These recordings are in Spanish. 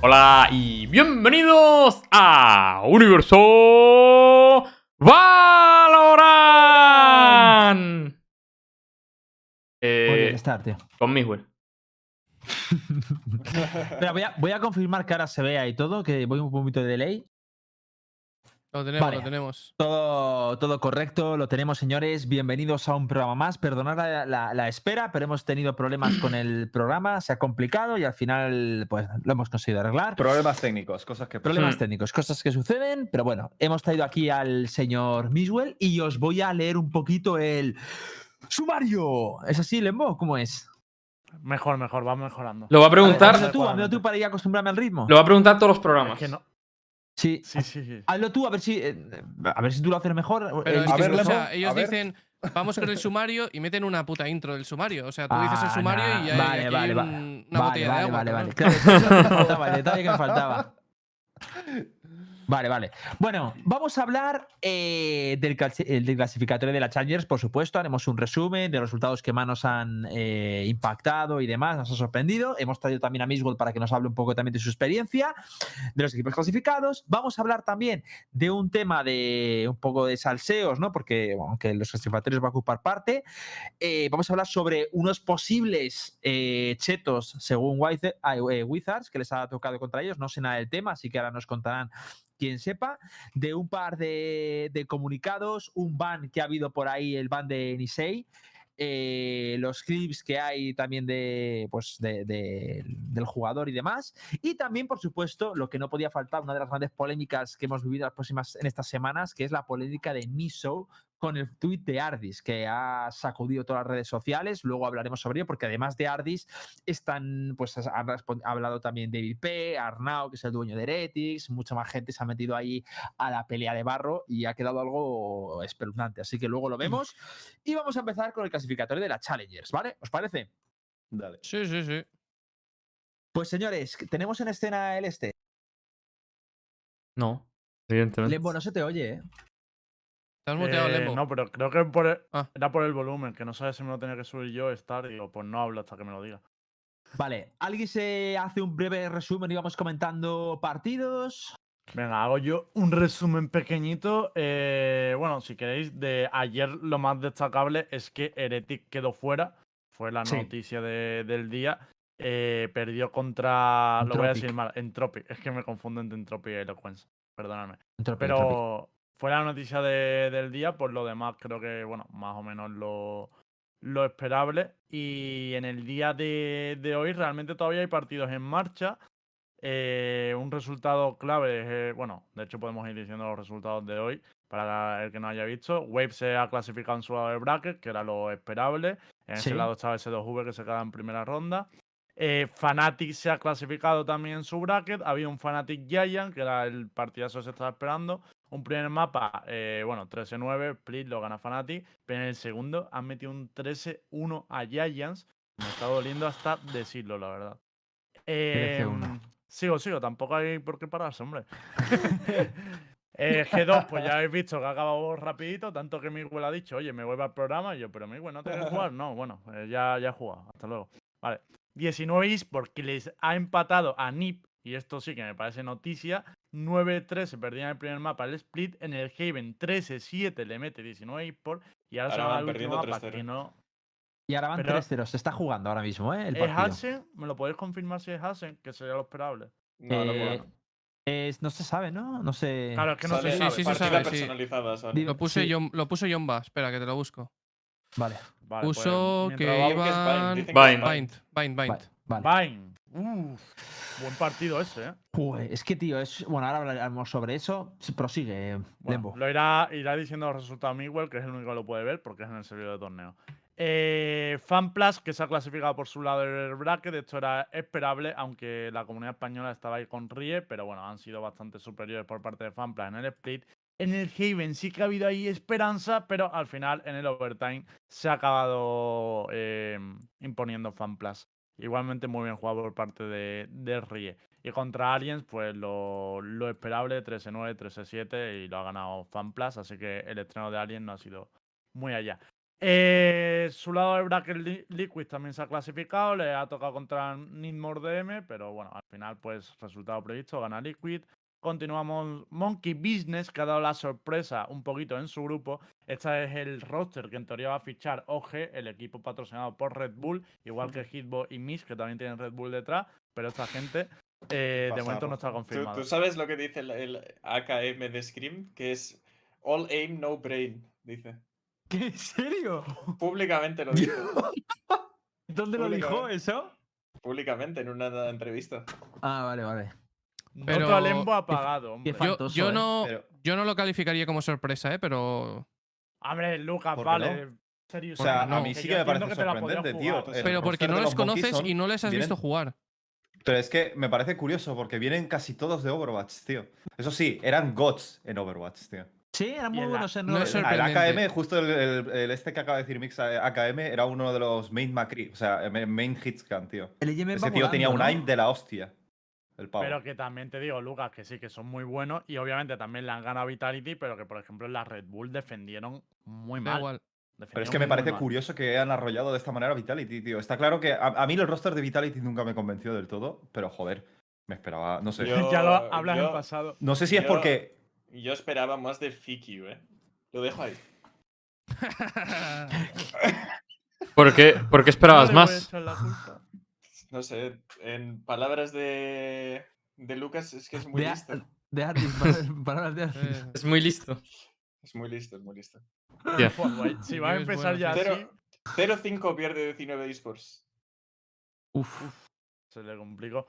Hola y bienvenidos a Universo Valorant. Eh, estar, tío. con voy, a, voy a confirmar que ahora se vea y todo, que voy un poquito de delay. Lo tenemos, Vale. lo tenemos. Todo, todo correcto, lo tenemos, señores. Bienvenidos a un programa más. Perdonad la, la- la espera, pero hemos tenido problemas con el programa, se ha complicado y al final pues lo hemos conseguido arreglar. Problemas técnicos, cosas que Problemas Hmm. técnicos, cosas que suceden, pero bueno, hemos traído aquí al señor Miswell y os voy a leer un poquito el sumario. ¿Es así, Lembo? ¿Cómo es? Mejor, mejor, va mejorando. Lo va a preguntar, tú, hazlo tú para ir acostumbrarme al ritmo. lo va a preguntar todos los programas. Es que no. Sí, Sí, sí, sí. hazlo tú a ver si, eh, a ver si tú lo haces mejor. Pero Eh, es a que, ver, o sea, ellos a ver. dicen, vamos con el sumario y meten una puta intro del sumario. O sea, tú dices el Ah, sumario nah, y ya vale, hay, aquí vale, hay vale. un- una vale, botella vale, de agua. vale, vale. cabrón. Claro, eso es lo que me faltaba, el detalle que me faltaba. Vale, vale. Bueno, vamos a hablar eh, eh, del clasificatorio de la Challengers, por supuesto. Haremos un resumen de los resultados que más nos han eh, impactado y demás, nos ha sorprendido. Hemos traído también a Misgold para que nos hable un poco también de su experiencia, de los equipos clasificados. Vamos a hablar también de un tema de un poco de salseos, ¿no? Porque aunque los clasificatorios va a ocupar parte, vamos a hablar sobre unos posibles chetos según Wizards que les ha tocado contra ellos. No sé nada del tema, así que ahora nos contarán quien sepa. De un par de, comunicados, un ban que ha habido por ahí, el ban de Nisei. eh, los clips que hay también de, pues de- del jugador y demás. Y también, por supuesto, lo que no podía faltar, una de las grandes polémicas que hemos vivido las próximas, en estas semanas, que es la polémica de Niso con el tuit de Ardis, que ha sacudido todas las redes sociales. Luego hablaremos sobre ello, porque además de Ardis, están, pues han hablado también David P., Arnau, que es el dueño de Heretics, mucha más gente se ha metido ahí a la pelea de barro y ha quedado algo espeluznante. Así que luego lo vemos. Y vamos a empezar con el clasificatorio de la Challengers, ¿vale? ¿Os parece? Dale. Sí, sí, sí. Pues señores, tenemos en escena el este. No, evidentemente. Lembo, no se te oye, ¿eh? Te has muteado, Eh, Lembo. no, pero creo que por el- Ah. era por el volumen, que no sabes si me lo tenía que subir yo, estar, y digo, pues no hablo hasta que me lo diga. Vale, ¿alguien se hace un breve resumen y vamos comentando partidos? Venga, hago yo un resumen pequeñito. eh, bueno, si queréis, de ayer lo más destacable es que Heretic quedó fuera. Fue la Sí. noticia de- del día. eh, perdió contra. Lo voy a decir mal. Entropic. Es que me confundo entre Entropic y Eloquence. Perdóname. Entropic, Entropic. Fue la noticia de- del día, por lo demás creo que, bueno, más o menos lo, lo esperable. Y en el día de, de hoy realmente todavía hay partidos en marcha. Eh, un resultado clave, es, eh, bueno, de hecho podemos ir diciendo los resultados de hoy para el que no haya visto. Wave se ha clasificado en su lado del bracket, que era lo esperable. En Sí. ese lado estaba S2V que se queda en primera ronda. Eh, Fnatic se ha clasificado también en su bracket. Había un Fnatic Giant, que era el partidazo que se estaba esperando. Un primer mapa, eh, bueno, 13-9, Split lo gana Fnatic. Pero en el segundo han metido un 13-1 a Giants. Me está doliendo hasta decirlo, la verdad. 13-1. Em, sigo, sigo, tampoco hay por qué pararse, hombre. Eh, G2, pues ya habéis visto que ha acabado rapidito, tanto que Miguel ha dicho, oye, me vuelvo al programa, y yo, pero Miguel, ¿no te quieres jugar? No, bueno, eh, ya, ya he jugado, hasta luego. Vale, 19 eSports que les ha empatado a NIP, y esto sí que me parece noticia, 9-3 se perdía en el primer mapa el split, en el Haven 13-7 le mete 19 eSports, y ahora, se Ahora va van al último perdiendo mapa 3-0. que no... Y ahora van pero- 3-0. Se está jugando ahora mismo, ¿eh? El ¿Es partido. Hansen? ¿Me lo podéis confirmar si es Hansen? Que sería lo esperable. No, no Eh, puedo. Es- no se sabe, ¿no? No sé. Claro, es que no Sale se sí, sabe. sí, se partida sabe, sí. sale. Lo puse, sí. John, lo puso. Espera, que te lo busco. Vale, Vale, pues, Puso mientras que va- iban. dicen que es Vine. Bind, Bind, Bind. Uf, buen partido ese, ¿eh? Es que, tío, es. Bueno, ahora hablaremos sobre eso. Prosigue, Bueno, Lembo. lo irá, irá diciendo los resultados Miguel, que es el único que lo puede ver porque es en el servidor de torneo. Eh, FanPlus, que se ha clasificado por su lado del bracket, esto era esperable, aunque la comunidad española estaba ahí con Rie, pero bueno, han sido bastante superiores por parte de FanPlus en el split. En el Haven sí que ha habido ahí esperanza, pero al final en el overtime se ha acabado eh, imponiendo FanPlus. Igualmente muy bien jugado por parte de, de Rie. Y contra Aliens, pues lo, lo esperable, 13-9, 13-7 y lo ha ganado FanPlus, así que el estreno de Alien no ha sido muy allá. Eh, su lado del bracket Li- Liquid también se ha clasificado, le ha tocado contra Nidmore DM, pero bueno, al final, pues, resultado previsto, gana Liquid. Continuamos Monkey Business, que ha dado la sorpresa un poquito en su grupo. Este es el roster que en teoría va a fichar OG, el equipo patrocinado por Red Bull, igual que Hitbo y Miss, que también tienen Red Bull detrás, pero esta gente eh, de momento no está Pasado. ¿Tú, confirmada. tú sabes lo que dice el, el AKM de Scream? Que es All aim, no brain, dice. ¿Qué? ¿En serio? Públicamente lo dice. ¿Dónde lo dijo eso? Públicamente, en una entrevista. Ah, vale, vale. Pero- Otro lembo apagado, hombre. qué Yo, eh. no, Pero- yo no lo calificaría como sorpresa, ¿eh? Pero. Hombre, Lucas, ¿Por qué vale. serio, O sea, no, a mí sí que me parece que sorprendente, jugar. tío. Pero porque no los conoces son- y no les has vienen- visto jugar. Pero es que me parece curioso porque vienen casi todos de Overwatch, tío. Eso sí, eran gods en Overwatch, tío. Sí, eran muy buenos en no Overwatch. Ah, El. AKM, justo el, el- el este que acaba de decir Mix eh, AKM, era uno de los main Macri, o sea, eh, main hitscan, tío. El IM Ese tío tenía un aim ¿no? de la hostia. El pavo. Pero que también te digo, Lucas, que sí, que son muy buenos y obviamente también le han ganado Vitality, pero que por ejemplo en la Red Bull defendieron muy mal. igual. Pero es que me parece curioso que hayan arrollado de esta manera a Vitality, tío. Está claro que a, a mí el roster de Vitality nunca me convenció del todo, pero joder, me esperaba, no sé. Yo- ya lo hablas en yo- pasado. No sé si es porque Yo esperaba más de Fiki, ¿eh? Lo dejo ahí. ¿Por qué, por qué esperabas No más? No sé, en palabras de, de Lucas es que es muy De, a- listo. de para- palabras de Artis. Eh, Es muy listo. Es muy listo, es muy listo. Si vas a empezar ya Cero- 0-5 pierde 19 esports. Uf. se le complicó.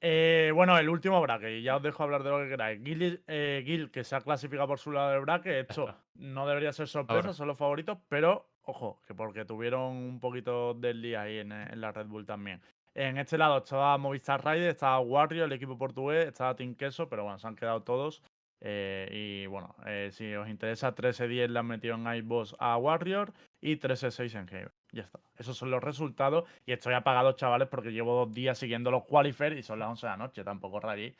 Eh, bueno, el último bracket, y ya os dejo hablar de lo que queráis. Gil, eh, Gil, que se ha clasificado por su lado del bracket, esto no debería ser sorpresa, Ahora. son los favoritos, pero ojo, que porque tuvieron un poquito del día ahí en, en la Red Bull también. En este lado estaba Movistar Rider, estaba Warrior, el equipo portugués, estaba Team Queso, pero bueno, se han quedado todos. Eh, y bueno, eh, si os interesa, 13-10 le han metido en iBoss a Warrior y 13-6 en Haven. Ya está. Esos son los resultados. Y estoy apagado, chavales, porque llevo dos días siguiendo los qualifiers y son las 11 de la noche. Tampoco rayéis.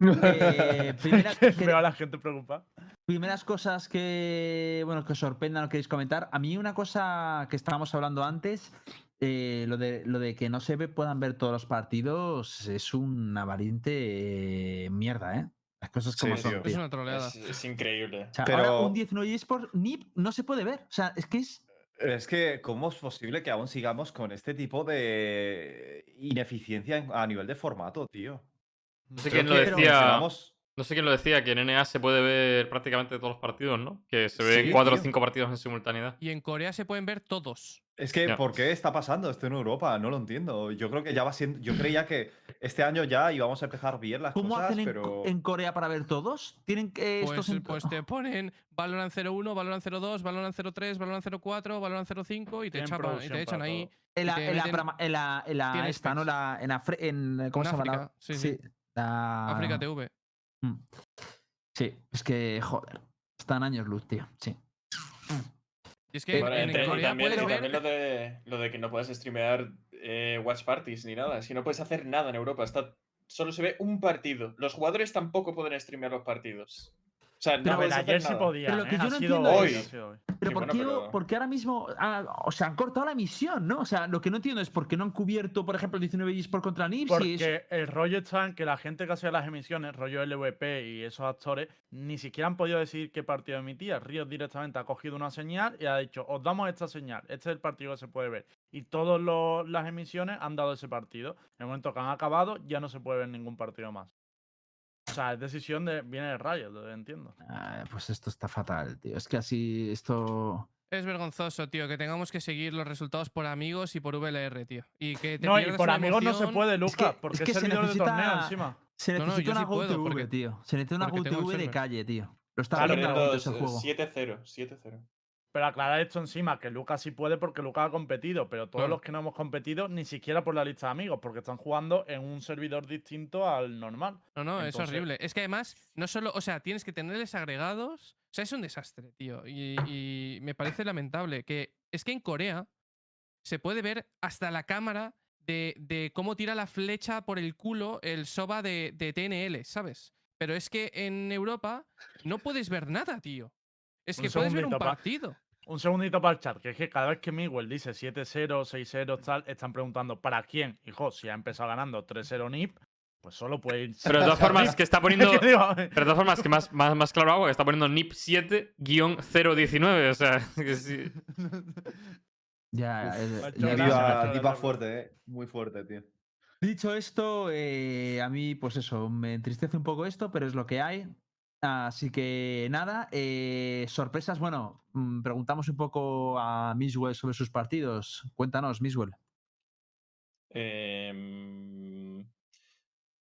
Eh, primera- Que que- Veo a la gente preocupada. primeras cosas que bueno que os sorprendan o queréis comentar. A mí una cosa que estábamos hablando antes, eh, lo, de, lo de que no se ve, puedan ver todos los partidos es una valiente eh, mierda, ¿eh? Las cosas como Sí, son. tío. es una troleada. Es, es increíble. O sea, Pero- ahora un 19 eSports NIP no se puede ver. O sea, es que es. Es que, ¿cómo es posible que aún sigamos con este tipo de ineficiencia en- a nivel de formato, tío? No sé Creo quién lo que decía. No sé quién lo decía, que en NA se puede ver prácticamente todos los partidos, ¿no? Que se ven Sí, cuatro o cinco partidos en simultaneidad. Y en Corea se pueden ver todos. Es que, Ya. ¿por qué está pasando esto en Europa? No lo entiendo. Yo creo que ya va siendo. Yo creía que este año ya íbamos a empezar bien las ¿Cómo cosas, hacen en, pero. En Corea para ver todos? ¿Tienen que Pues, estos en- pues te ponen Valorant 01, Valorant 02, Valorant 03, Valorant 04, Valorant 05 y te, chapan- y te echan ahí. en la, en la, meten- brama- en la, en la tiene esta, ¿no? La, en, en ¿Cómo En se llama? la- África, sí, sí. la- África TV. Mm. Sí, es que, joder. Están años luz, tío. Sí. Y es que Bueno, en, entre- y Corea también, puedes y ver. también lo, de, lo de que no puedes streamear eh, watch parties ni nada. Es que no puedes hacer nada en Europa. Está, solo se ve un partido. Los jugadores tampoco pueden streamear los partidos. O sea, no Pero A hacer ayer sí nada. podían. Pero lo que ¿eh? yo Ha no sido entiendo hoy, es-. Pero Sí, ¿por bueno, qué, pero- ahora mismo ah, o sea, han cortado la misión, ¿no? O sea, lo que no entiendo es por qué no han cubierto, por ejemplo, el 19 eSport contra NIP. si es- Porque el rollo está en que la gente que hacía las emisiones, rollo LVP y esos actores, ni siquiera han podido decidir qué partido emitir. Riot directamente ha cogido una señal y ha dicho, os damos esta señal, este es el partido que se puede ver. Y todas las emisiones han dado ese partido. En el momento que han acabado, ya no se puede ver ningún partido más. O sea, es decisión de. Viene de Riot, lo entiendo. Ah, pues esto está fatal, tío. Es que así, esto. Es vergonzoso, tío, que tengamos que seguir los resultados por amigos y por VLR, tío. Y que te No, y por amigos no se emoción. puede, que- Lucas, es porque que es se servidor de torneo necesita- encima. Se No, no, necesita yo una sí puedo, GoTV, porque- tío. Se necesita una GoTV de calle, tío. Lo está Perdiendo ese juego. 7-0. 7-0. Pero aclarar esto encima, que Lucas sí puede porque Lucas ha competido, pero todos Claro. los que no hemos competido ni siquiera por la lista de amigos, porque están jugando en un servidor distinto al normal. No, no, es horrible. Es que además, no solo, o sea, tienes que tenerles agregados. O sea, es un desastre, tío. Y, y me parece lamentable que es que en Corea se puede ver hasta la cámara de, de cómo tira la flecha por el culo el soba de, de TNL, ¿sabes? Pero es que en Europa no puedes ver nada, tío. Es Un que puedes ver un segundito, pa- partido. un segundito para el chat, que es que cada vez que Miguel dice 7-0, 6-0, tal, están preguntando ¿para quién? Hijo, si ha empezado ganando 3-0 NIP, pues solo puede ir. Pero de todas formas, que está poniendo. ¿Qué digo? Pero de todas formas, que más, más, más claro hago, que está poniendo NIP 7-019. O sea, que sí. Ya, eh, gracias. tipa fuerte, eh. Muy fuerte, tío. Dicho esto, eh, a mí, pues eso, me entristece un poco esto, pero es lo que hay. Así que nada, eh, sorpresas. Bueno, mm, preguntamos un poco a Miswell sobre sus partidos. Cuéntanos, Miswell. Em,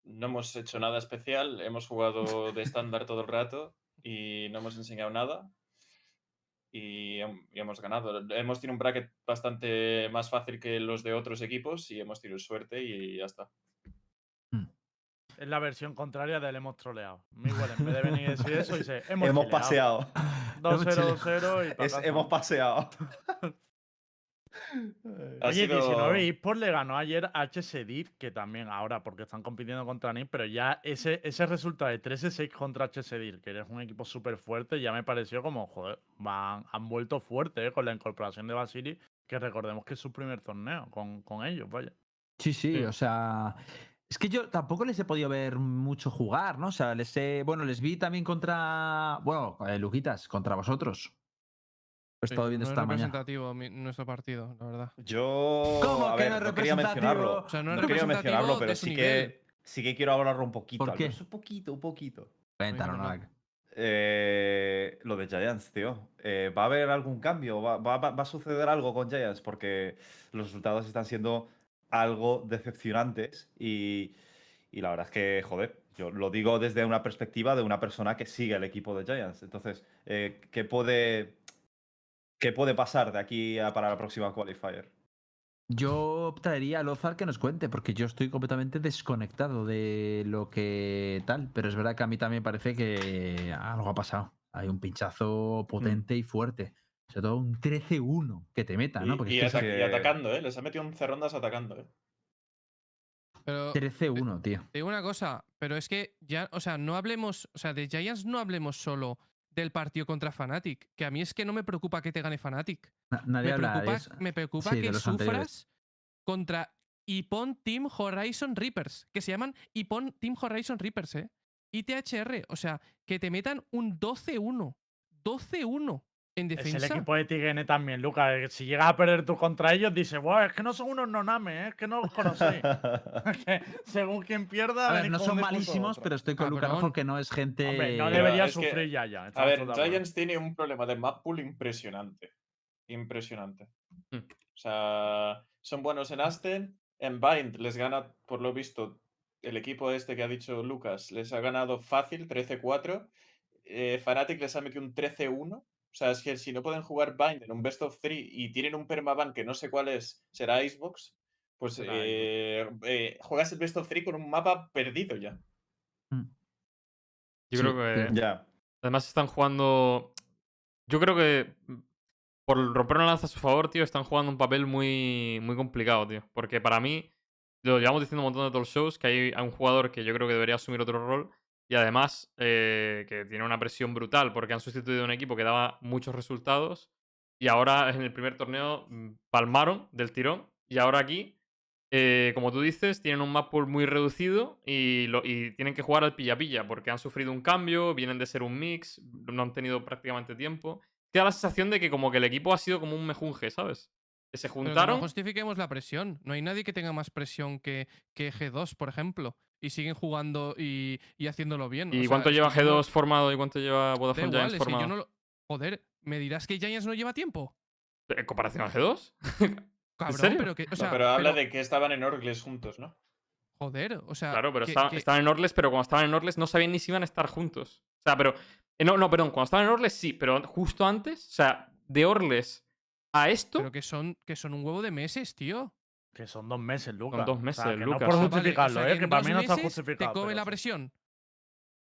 no hemos hecho nada especial, hemos jugado de estándar todo el rato y no hemos enseñado nada. Y, y hemos ganado. Hemos tenido un bracket bastante más fácil que los de otros equipos y hemos tenido suerte y ya está. Es la versión contraria del hemos troleado. Miguel, en vez de venir y decir eso, dice hemos, Hemos paseado. 2-0, 2-0 y pa' Es- hemos paseado. Oye, sido- 19 eSports le ganó ayer a HC Dir, que también ahora, porque están compitiendo contra NIP, pero ya ese, ese resultado de 13-6 contra HC Dir, que eres un equipo súper fuerte, ya me pareció como, joder, van, han vuelto fuerte eh, con la incorporación de Basili, que recordemos que es su primer torneo con, con ellos, vaya. Sí, sí, Sí. o sea. Es que yo tampoco les he podido ver mucho jugar, ¿no? O sea, les he. Bueno, les vi también contra. Bueno, eh, Luquitas, contra vosotros. Lo he Sí, estado viendo no esta es mañana. representativo mi- nuestro partido, la verdad. Yo. ¿Cómo a que ver, no es no quería mencionarlo. O sea, no es No quería mencionarlo, pero sí nivel. que, sí que quiero hablarlo un poquito. ¿Por qué? Un poquito, un poquito. Cuéntanos, Venga, Novak. Eh, lo de Giants, tío. Eh, ¿Va a haber algún cambio? ¿Va, va- va- va a suceder algo con Giants? Porque los resultados están siendo algo decepcionantes y, y la verdad es que, joder, yo lo digo desde una perspectiva de una persona que sigue el equipo de Giants. Entonces, eh, ¿qué, puede, ¿qué puede pasar de aquí a para la próxima qualifier? Yo traería a Lozar que nos cuente, porque yo estoy completamente desconectado de lo que tal, pero es verdad que a mí también parece que algo ha pasado. Hay un pinchazo potente y fuerte. Sobre todo un 13-1 que te meta, ¿no? Y, Porque y es que y atacando, ¿eh? Les ha metido 11 rondas atacando, ¿eh? Pero es 13-1, tío. te digo una cosa, pero es que ya, o sea, no hablemos, o sea, de Giants no hablemos solo del partido contra Fnatic, que a mí es que no me preocupa que te gane Fnatic. Na- Nadie Me habla de preocupa, eso. me preocupa Sí, que los anteriores. sufras contra Ipon Team Horizon Reapers, que se llaman Ipon Team Horizon Reapers, ¿eh? ITHR, o sea, que te metan un 12-1. 12-1 en Es el equipo de TGN también, Lucas. eh, Si llegas a perder tú contra ellos, dices, wow, es que no son unos nonames, ¿eh? es que no los conocéis. Según quien pierda, A ver, venís no son malísimos, pero estoy con Lucas Cabrón. Rojo que no es gente. Hombre, no Pero debería es que, sufrir ya, ya. A ver. Giants tiene un problema de map pool impresionante. Impresionante. Hmm. O sea, son buenos en Aston. En Bind les gana, por lo visto, el equipo este que ha dicho Lucas, les ha ganado fácil, 13-4. Eh, Fnatic les ha metido un 13-1. O sea, es que si no pueden jugar Bind en un best of 3 y tienen un permaban que no sé cuál es, será Icebox, pues Será eh, eh, juegas el best of 3 con un mapa perdido ya. Mm. Yo Sí, creo que. Ya. Además están jugando. Yo creo que mm, por romper una lanza a su favor, tío, están jugando un papel muy, muy complicado, tío. Porque para mí, lo llevamos diciendo un montón de talk shows, que hay hay un jugador que yo creo que debería asumir otro rol. Y además, eh, que tiene una presión brutal porque han sustituido a un equipo que daba muchos resultados. Y ahora en el primer torneo mm, palmaron del tirón. Y ahora aquí, eh, como tú dices, tienen un map pool muy reducido y, tienen que jugar al pilla-pilla porque han sufrido un cambio, vienen de ser un mix, no han tenido prácticamente tiempo. Da la sensación de que como que el equipo ha sido como un mejunje, ¿sabes? Que se juntaron. no justifiquemos la presión. No hay nadie que tenga más presión que, que G2, por ejemplo. Y siguen jugando y, y haciéndolo bien. ¿Y cuánto lleva que yo no- G2 formado y cuánto lleva Da Vodafone igual, Giants formado? yo no lo- Joder, ¿me dirás que Giants no lleva tiempo? ¿En comparación a G2? Cabrón, serio? pero que. O No, sea, pero habla pero- de que estaban en Orgles juntos, ¿no? Joder, o sea. Claro, pero que- esta- que- estaban en Orles, pero cuando estaban en Orles no sabían ni si iban a estar juntos. O sea, pero. eh, no, no, perdón, cuando estaban en Orles sí, pero justo antes, o sea, de Orles a esto. pero que son, que son un huevo de meses, tío. Que son dos meses, Lucas. dos O sea, meses, que Lucas. No por Ah, o justificarlo, sea, ¿eh? Que para mí no está meses justificado. Te come pero la presión.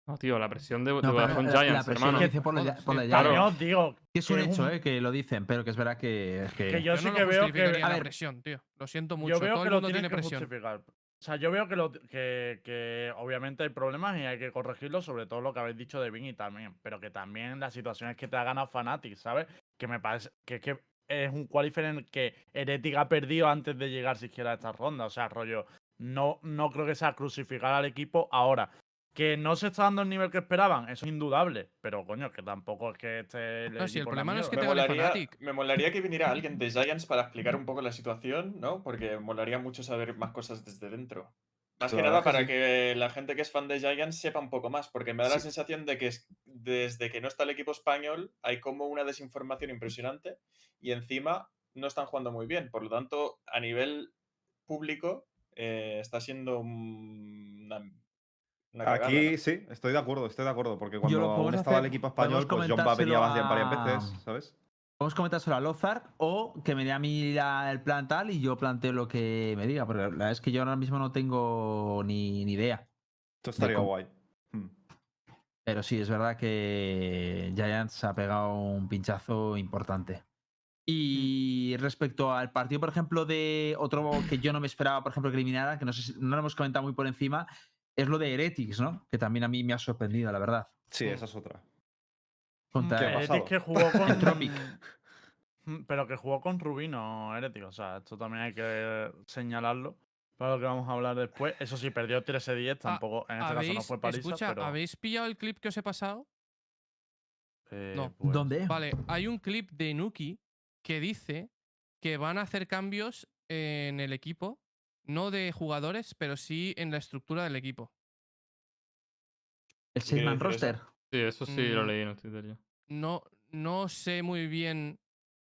No, tío, la presión de, No, la- la Giants, presión hermano. que por la, por la os digo que es un hecho, un- eh, que lo dicen, pero que es verdad que. que- que yo, Yo sí no que lo veo que. A la ver, presión, tío. Lo siento mucho. Yo veo Todo que el mundo tiene que presión. justificar. O sea, yo veo que, lo, que, que obviamente hay problemas y hay que corregirlos, sobre todo lo que habéis dicho de Vini también. Pero que también la situación es que te ha ganado Fnatic, ¿sabes? Que me parece que, que es un qualifier en el que Heretic ha perdido antes de llegar siquiera a esta ronda. O sea, rollo, no, no creo que sea crucificar al equipo ahora. Que no se está dando el nivel que esperaban, eso es indudable. Pero coño, que tampoco es que esté. No, si el problema no es que Me molaría, me molaría que viniera alguien de Giants para explicar un poco la situación, ¿no? Porque molaría mucho saber más cosas desde dentro. Más que nada para sí. que la gente que es fan de Giants sepa un poco más, porque me da la sensación de que es- desde que no está el equipo español hay como una desinformación impresionante y encima no están jugando muy bien. Por lo tanto, a nivel público eh, está siendo un- una, una cagada, Aquí ¿no? sí, estoy de acuerdo, estoy de acuerdo, porque cuando aún estaba el equipo español, pues John comentárselo varias, a- veces, ¿sabes? Podemos comentárselo a Lozar o que me dé a mí la- el plan tal y yo planteo lo que me diga, porque la verdad es que yo ahora mismo no tengo ni, ni idea. Esto estaría guay. Hmm. Pero sí, es verdad que Giants ha pegado un pinchazo importante. Y respecto al partido, por ejemplo, de otro que yo no me esperaba, por ejemplo, que eliminara, que no sé si no lo hemos comentado muy por encima, es lo de Heretics, ¿no? Que también a mí me ha sorprendido, la verdad. Sí, esa es otra. Contra- ¿Qué ha Heretic pasado? que jugó con. Tropic. Mm, Pero que jugó con Rubino, Heretic. O sea, esto también hay que señalarlo. Para lo que vamos a hablar después. Eso sí, perdió 13-10. Tampoco, en este caso no ¿Habéis, fue Parisa, escucha, pero. ¿habéis pillado el clip que os he pasado? eh, no. pues, ¿Dónde? Vale, hay un clip de Nuki que dice que van a hacer cambios en el equipo, no de jugadores, pero sí en la estructura del equipo. El ¿Qué quiere Seisman decir eso? roster. Sí, eso sí lo Mm. leí en el Twitter yo. No, no sé muy bien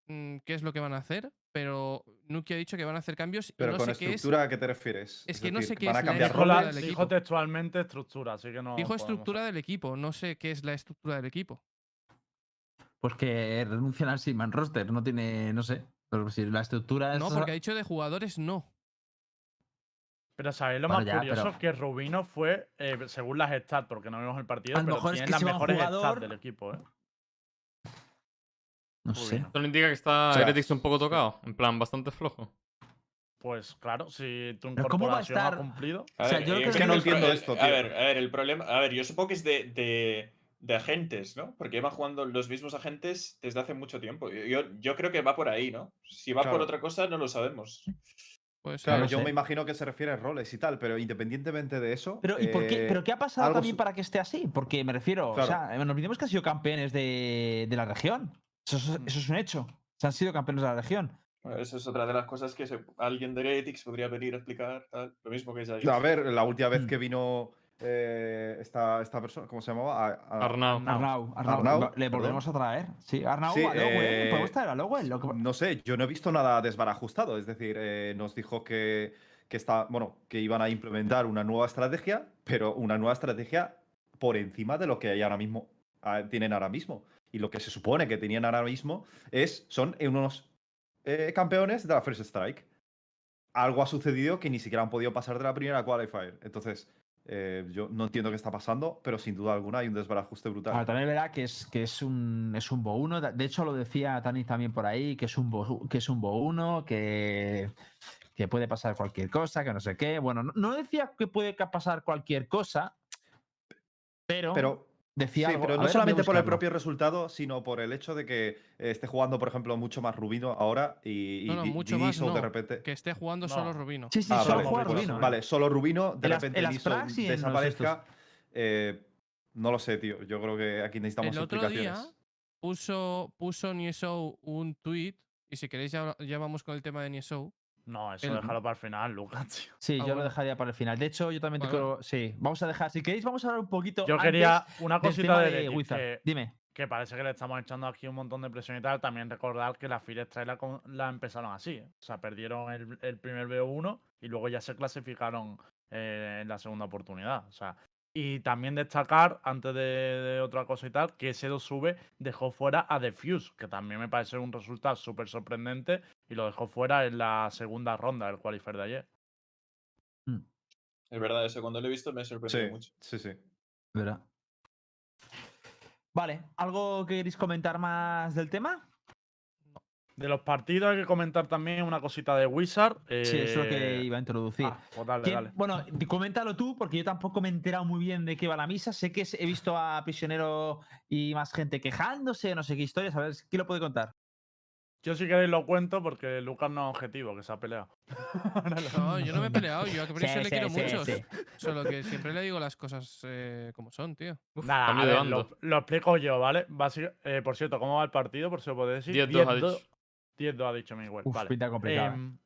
mm, qué es lo que van a hacer, pero Nuki ha dicho que van a hacer cambios Pero no con sé qué es. estructura, ¿a qué te refieres? es que no sé qué ¿van es a la cambiar la- estructura roles? del dijo textualmente estructura, así que no. Dijo estructura del equipo, no sé qué es la estructura del equipo. Pues que renuncian al Seisman roster, no tiene, no sé. Pero si la estructura es. No, porque ha dicho de jugadores no. Pero ¿sabéis lo Bueno, más ya, curioso? pero- Que Rubino fue, eh, según las stats, porque no vimos el partido, A pero mejor es tiene que las mejores jugador- stats del equipo, ¿eh? No sé. Rubino. Eso indica que está O sea, Heretics un poco tocado, en plan bastante flojo. Pues claro, si tu Pero ¿cómo va a incorporación ha estar? cumplido. A O sea, ver, yo eh, creo que no entiendo esto, A tío. ver, a ver, el problema. A ver, yo supongo que es de, de, de agentes, ¿no? Porque llevan jugando los mismos agentes desde hace mucho tiempo. Yo, yo, creo que va por ahí, ¿no? Si va por otra cosa, no lo sabemos. Pues Claro, No yo sé. me imagino que se refiere a roles y tal, pero independientemente de eso. Pero, ¿y por qué, eh, ¿pero qué ha pasado algo también para que esté así? Porque me refiero, o sea, no olvidemos que han sido campeones de, de la región. Eso, es- Mm. eso es un hecho. Se han sido campeones de la región. Bueno, Eso es otra de las cosas que se- alguien de Heretics podría venir a explicar. tal, Lo mismo que ya A ver, la última vez Mm. que vino eh, esta, esta persona, ¿cómo se llamaba? A- a- Arnau. Arnau, Arnau, Arnau, le perdón. volvemos a traer. Sí, Arnau, Sí, a Lowell. eh, Podemos traer a Lowell. lo que- No sé, yo no he visto nada desbarajustado. Es decir, eh, nos dijo que, que, está, bueno, que iban a implementar una nueva estrategia, pero una nueva estrategia por encima de lo que hay ahora mismo, ah, tienen ahora mismo. Y lo que se supone que tenían ahora mismo es, son unos eh, campeones de la First Strike. Algo ha sucedido que ni siquiera han podido pasar de la primera qualifier. Entonces, eh, yo no entiendo qué está pasando, pero sin duda alguna hay un desbarajuste brutal. Ahora, también verá que es, que es un es un Bo 1. De hecho, lo decía Tani también por ahí, que es un Bo, que es un Bo 1, que, que puede pasar cualquier cosa, que no sé qué. Bueno, no, no decía que puede pasar cualquier cosa, pero, pero decía Sí, algo. pero A no ver, solamente por el propio resultado, sino por el hecho de que eh, esté jugando, por ejemplo, mucho más Rubino ahora y, y No, no, Di- mucho Didi más Soul no, de repente. que esté jugando No. solo Rubino. Sí, sí, Ah, solo vale, juega pues, Rubino. Vale, solo Rubino, de repente los desaparezca. eh, no lo sé, tío. Yo creo que aquí necesitamos El otro explicaciones. día puso, puso Niesou un tweet, y si queréis ya, ya vamos con el tema de Niesou. No, eso El- déjalo para el final, Lucas, tío. Sí, Ah, yo lo dejaría para el final. De hecho, yo también te creo. Sí, vamos a dejar. Si queréis, vamos a hablar un poquito. Yo antes quería una del cosita tema de, de que, Dime. que parece que le estamos echando aquí un montón de presión y tal. También recordar que la Fire Strike la, con- la empezaron así. ¿eh? O sea, perdieron el, el primer BO1 y luego ya se clasificaron eh, en la segunda oportunidad. O sea, y también destacar, antes de, de otra cosa y tal, que ese 2 sube dejó fuera a Defuse, que también me parece un resultado súper sorprendente y lo dejó fuera en la segunda ronda del qualifier de ayer. Es verdad, eso cuando lo he visto me ha sorprendido Sí, mucho. sí, sí. ¿Verdad? Vale, ¿algo que queréis comentar más del tema? De los partidos hay que comentar también una cosita de Wizard. Sí, eso es lo que eh, iba a introducir. ah, pues dale, ¿Quién- dale. Bueno, coméntalo tú, porque yo tampoco me he enterado muy bien de qué va la misa. Sé que he visto a Prisionero y más gente quejándose, no sé qué historias. A ver, ¿quién lo puede contar? Yo si queréis lo cuento porque Lucas no es objetivo, que se ha peleado. No, yo no me he peleado. Yo a Capricio Sí, le sí, quiero sí, mucho. sí. Solo que siempre le digo las cosas eh, como son, tío. Nada, cambio a ver, lo, lo explico yo, ¿vale? Eh, por cierto, ¿cómo va el partido? Por si lo podéis decir. 10-2 ha 10-2 dicho. 10-2 ha dicho Miguel. Uf, vale. pinta. ¿eh? Em,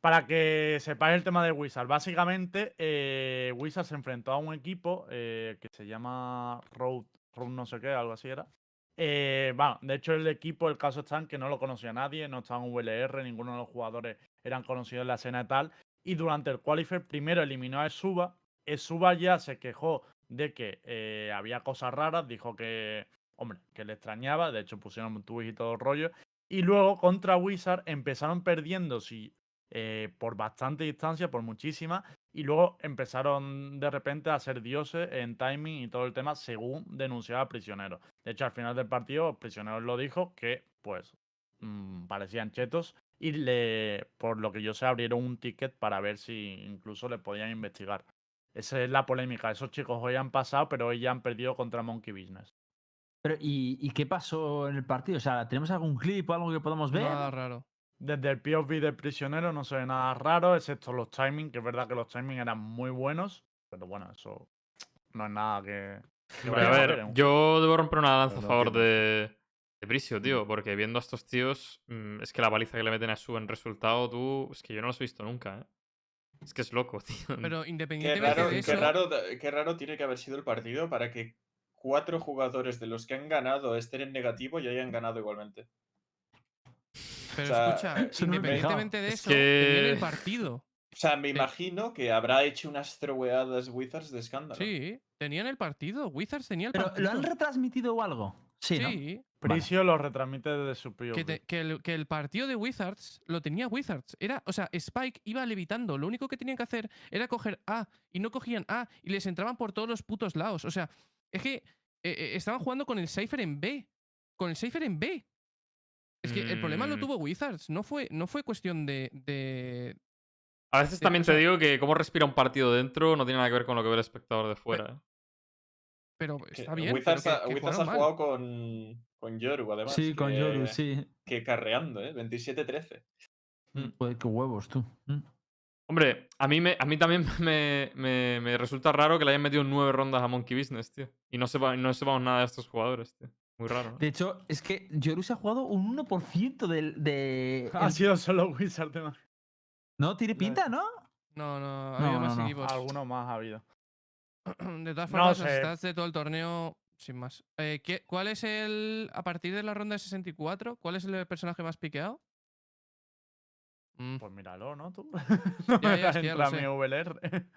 para que sepáis el tema de Wizard, básicamente eh, Wizard se enfrentó a un equipo eh, que se llama Road, Road no sé qué, algo así era. Eh, bueno, de hecho el equipo, el caso está en que no lo conocía nadie, no estaba en VLR, ninguno de los jugadores eran conocidos en la escena y tal. Y durante el qualifier primero eliminó a Esuba. Esuba ya se quejó de que eh, había cosas raras, dijo que, hombre, que le extrañaba, de hecho pusieron tweets y todo el rollo. Y luego contra Wizard empezaron perdiendo sí, eh, por bastante distancia, por muchísima. Y luego empezaron de repente a ser dioses en timing y todo el tema, según denunciaba Prisionero. De hecho, al final del partido, Prisionero lo dijo que, pues, mm, parecían chetos. Y le, por lo que yo sé, abrieron un ticket para ver si incluso le podían investigar. Esa es la polémica. Esos chicos hoy han pasado, pero hoy ya han perdido contra Monkey Business. Pero, ¿y, y qué pasó en el partido? O sea, ¿tenemos algún clip o algo que podamos ver? Nada raro. Desde el POV del prisionero no se ve nada raro, excepto los timings, que es verdad que los timings eran muy buenos, pero bueno, eso no es nada que. a ver, un- yo debo romper una lanza a favor de, de Prisio, tío, porque viendo a estos tíos, mm, es que la paliza que le meten a su en resultado, tú, es que yo no los he visto nunca, ¿eh? Es que es loco, tío. Pero Qué independientemente raro, de qué, eso. raro, qué raro tiene que haber sido el partido para que cuatro jugadores de los que han ganado estén en negativo y hayan ganado igualmente. Pero o sea, escucha, eso no fijado. independientemente de Es eso, tenían el partido. O sea, me imagino que habrá hecho unas troweadas Wizards de escándalo. Sí, tenían el partido. Wizards tenía el ¿Pero partido. lo han retransmitido o algo? Sí, ¿no? Sí, Prisio lo retransmite desde su que, te- que el, que el partido de Wizards lo tenía Wizards. Era, o sea, Spike iba levitando. Lo único que tenían que hacer era coger A y no cogían A y les entraban por todos los putos lados. O sea, es que eh, eh, estaban jugando con el Cypher en B. Con el Cypher en B. Es que el problema lo Mm. tuvo Wizards. No fue, no fue cuestión de, de- A veces también o sea- te digo que cómo respira un partido dentro no tiene nada que ver con lo que ve el espectador de fuera. ¿eh? Pero está bien. Wizards, pero ha, que- que Wizards jugaron ha mal. jugado con, con Yoru, además. Sí, con que- Yoru, sí. Que carreando, ¿eh? 27-13. Mm. Joder, qué huevos, tú. Hombre, a mí, me, a mí también me, me- me resulta raro que le hayan metido nueve rondas a Monkey Business, tío. Y no, sepa, no sepamos nada de estos jugadores, tío. Muy raro, ¿no? De hecho, es que Yoru se ha jugado un 1% del. De, Ha el- sido solo Wizard. ¿te imaginas? No, tiene pinta, ¿no? No, no, ha No, habido no, más no. equipos. Alguno más ha habido. De todas formas, las sé. stats de todo el torneo, sin más. Eh, ¿qué- ¿Cuál es el, a partir de la ronda de 64, cuál es el personaje más piqueado? Mm, Pues míralo, ¿no? Tú. no Ya, me ya, a mi. VLR.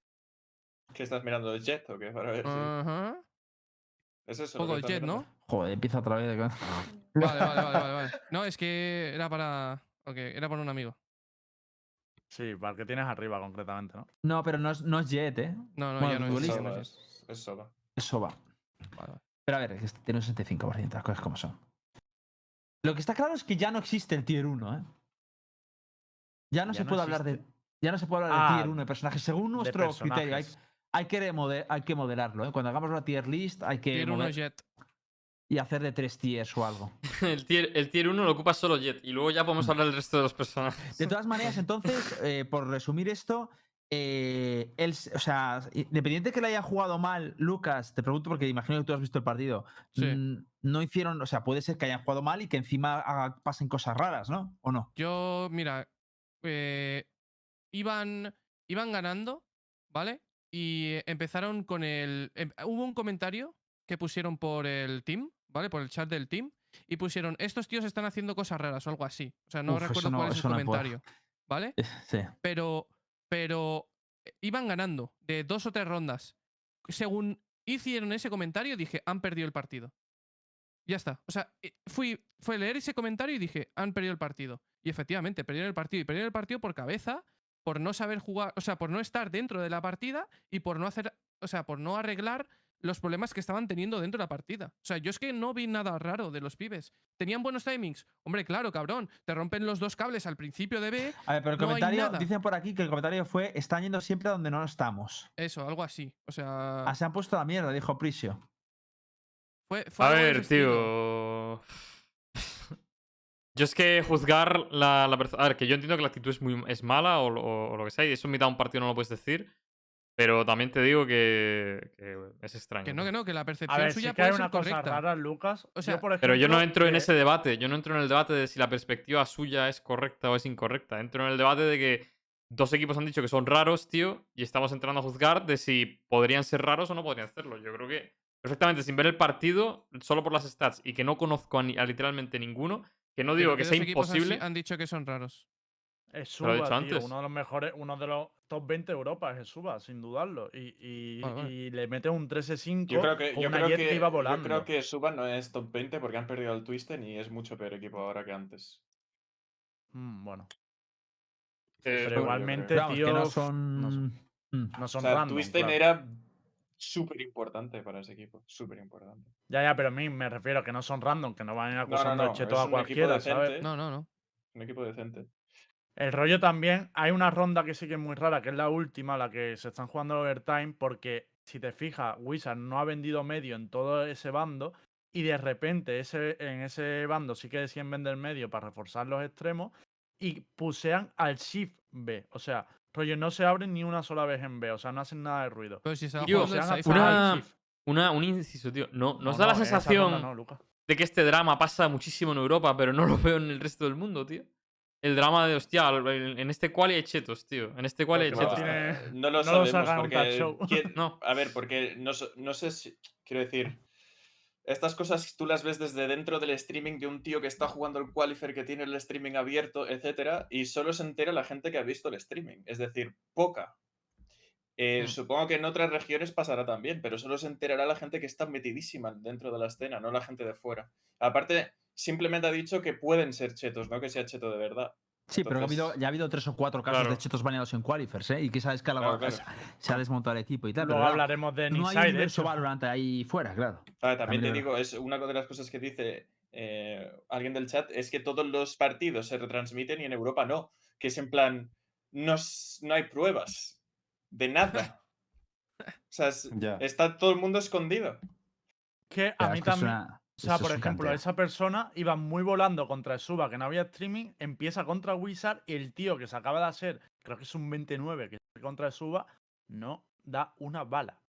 ¿Qué estás mirando? ¿El Jet o qué? Para ver si- Ajá. ¿Es eso? que el jet, mirando? ¿no? Joder, empieza otra vez. Vale, vale, vale, vale, vale. No, es que era para. Ok, era para un amigo. Sí, para el que tienes arriba concretamente, ¿no? No, pero no es, no es Jet, ¿eh? No, no, Bueno, ya no es. no Solo, es ese. es, va. Vale, vale. Pero a ver, es- tiene un 65%, las cosas como son. Lo que está claro es que ya no existe el tier 1, ¿eh? Ya no Ya se no puede hablar de. Ya no se puede hablar Ah, de tier 1 de personajes. Según De nuestro criterio, hay, que, hay que modelarlo, ¿eh? Cuando hagamos una tier list, hay que Tier uno mode- jet. y hacer de tres tiers o algo. El tier, el tier 1 lo ocupa solo Jet. Y luego ya podemos hablar del resto de los personajes. De todas maneras, entonces, eh, por resumir esto, eh, él, o sea, independiente que le haya jugado mal, Lucas, te pregunto porque imagino que tú has visto el partido, Sí. mm, no hicieron, o sea, puede ser que hayan jugado mal y que encima haga- pasen cosas raras, ¿no? ¿O no? Yo, mira, eh, iban, iban ganando, ¿vale? Y empezaron con el. em- hubo un comentario que pusieron por el team, ¿vale? Por el chat del team. Y pusieron, estos tíos están haciendo cosas raras o algo así. O sea, no Uf, recuerdo no- cuál es el puedo. comentario. ¿Vale? Sí. Pero, pero eh, iban ganando de dos o tres rondas. Según hicieron ese comentario, dije, han perdido el partido. Ya está. O sea, eh, fui, fue leer ese comentario y dije, han perdido el partido. Y efectivamente, perdieron el partido. Y perdieron el partido por cabeza, por no saber jugar, o sea, por no estar dentro de la partida y por no hacer, o sea, por no arreglar los problemas que estaban teniendo dentro de la partida. O sea, yo es que no vi nada raro de los pibes. ¿Tenían buenos timings? Hombre, claro, cabrón. Te rompen los dos cables al principio de B. A ver, pero el No comentario, dicen por aquí que el comentario fue, están yendo siempre a donde no estamos. Eso, algo así. O sea, Ah, se han puesto la mierda, dijo Prisio. fue, fue A ver, estilo. Yo es que juzgar la, la A ver, que yo entiendo que la actitud es, muy, es mala o, lo- o lo que sea, y eso en mitad de un partido no lo puedes decir. Pero también te digo que, que es extraño. Que no, que no, que la A percepción ver, sí suya puede ser una cosa correcta. rara, Lucas. O sea, yo, por Pero yo no ejemplo, entro en que- ese debate. Yo no entro en el debate de si la perspectiva suya es correcta o es incorrecta. Entro en el debate de que dos equipos han dicho que son raros, tío, y estamos entrando a juzgar de si podrían ser raros o no podrían serlo. Yo creo que perfectamente, sin ver el partido, solo por las stats y que no conozco a, ni- a literalmente ninguno, que no digo que ¿qué sea imposible. Han dicho que son raros. Es Te lo he Suba, dicho tío, antes. uno de los mejores, uno de los top 20 de Europa es Suba, sin dudarlo. Y, y, Vale, vale. y le mete un 13-5 Yo creo que, con yo una creo que, que iba yo volando. creo que Suba no es top 20 porque han perdido al Twisten y es mucho peor equipo ahora que antes. Mm, bueno, Eh, pero yo creo. igualmente, tío, que no son... no son, Mm. no O son sea, random, Twisten claro. era súper importante para ese equipo. Súper importante. Ya, ya, pero a mí me refiero a que no son random, que no van a ir No, no, acusando no. de cheto a cualquiera, ¿sabes? No, no, no. Un equipo decente. El rollo también, hay una ronda que sí que es muy rara, que es la última, la que se están jugando el overtime, porque si te fijas, Wizard no ha vendido medio en todo ese bando, y de repente ese, en ese bando sí que deciden vender medio para reforzar los extremos, y pusean al Shift B. O sea, rollo, no se abren ni una sola vez en B, o sea, no hacen nada de ruido. Pero si jugando Una-. Una, un inciso, tío. ¿No, No, ¿Nos da la no, sensación de que este drama pasa muchísimo en Europa, pero no lo veo en el resto del mundo, tío? El drama de, hostia, en este cual hay chetos, tío. En este cual hay chetos. tiene-. No lo no lo sabemos porque. show. ¿quién- No. A ver, porque no, no sé si. Quiero decir. Estas cosas tú las ves desde dentro del streaming de un tío que está jugando el qualifier, que tiene el streaming abierto, etcétera, y solo se entera la gente que ha visto el streaming. Es decir, poca. Eh. Supongo que en otras regiones pasará también, pero solo se enterará la gente que está metidísima dentro de la escena, no la gente de fuera. Aparte, simplemente ha dicho que pueden ser chetos, no que sea cheto de verdad. Sí, pero ha habido, Entonces- ya ha habido tres o cuatro casos Claro. de chetos baneados en qualifiers, ¿eh? Y que sabes que Claro, claro. se ha desmontado el equipo y tal. Luego pero hablaremos de no hay Nisai, un de verso hecho. Valorant ahí fuera, claro. Ah, también También te digo, es una de las cosas que dice eh, alguien del chat, es que todos los partidos se retransmiten y en Europa no, que es en plan, no, no hay pruebas de nada. O sea, es- está todo el mundo escondido. Que a Pero mí es que es también. O sea, por ejemplo, esa persona iba muy volando contra Suba, que no había streaming, empieza contra Wizard y el tío que se acaba de hacer, creo que es un 29, que contra Suba, no da una bala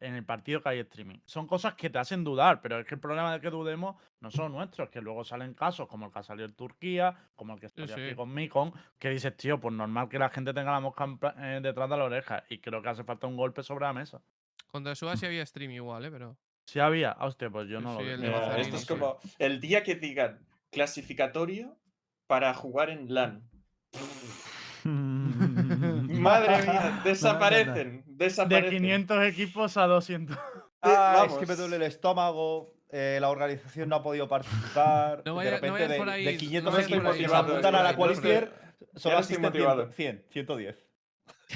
en el partido que hay streaming. Son cosas que te hacen dudar, pero es que el problema de que dudemos no son nuestros, que luego salen casos como el que ha salido en Turquía, como el que salió aquí sí. con Mikon, que dices, tío, pues normal que la gente tenga la mosca eh, detrás de la oreja y creo que hace falta un golpe sobre la mesa. Contra Suba sí había stream igual, ¿eh? Pero. Si había, ah, hostia, pues yo no sí, lo vi. de Bazarini, esto es como el día que digan clasificatorio para jugar en LAN. Madre mía, desaparecen, De desaparecen. 500 equipos a 200. Ah, es que me duele el estómago. eh, la organización no ha podido participar. No vaya- de no repente, vayas de, por ahí, de no 500 vayas por equipos que se apuntan a la ya solo no asisten motivado. 100, 100,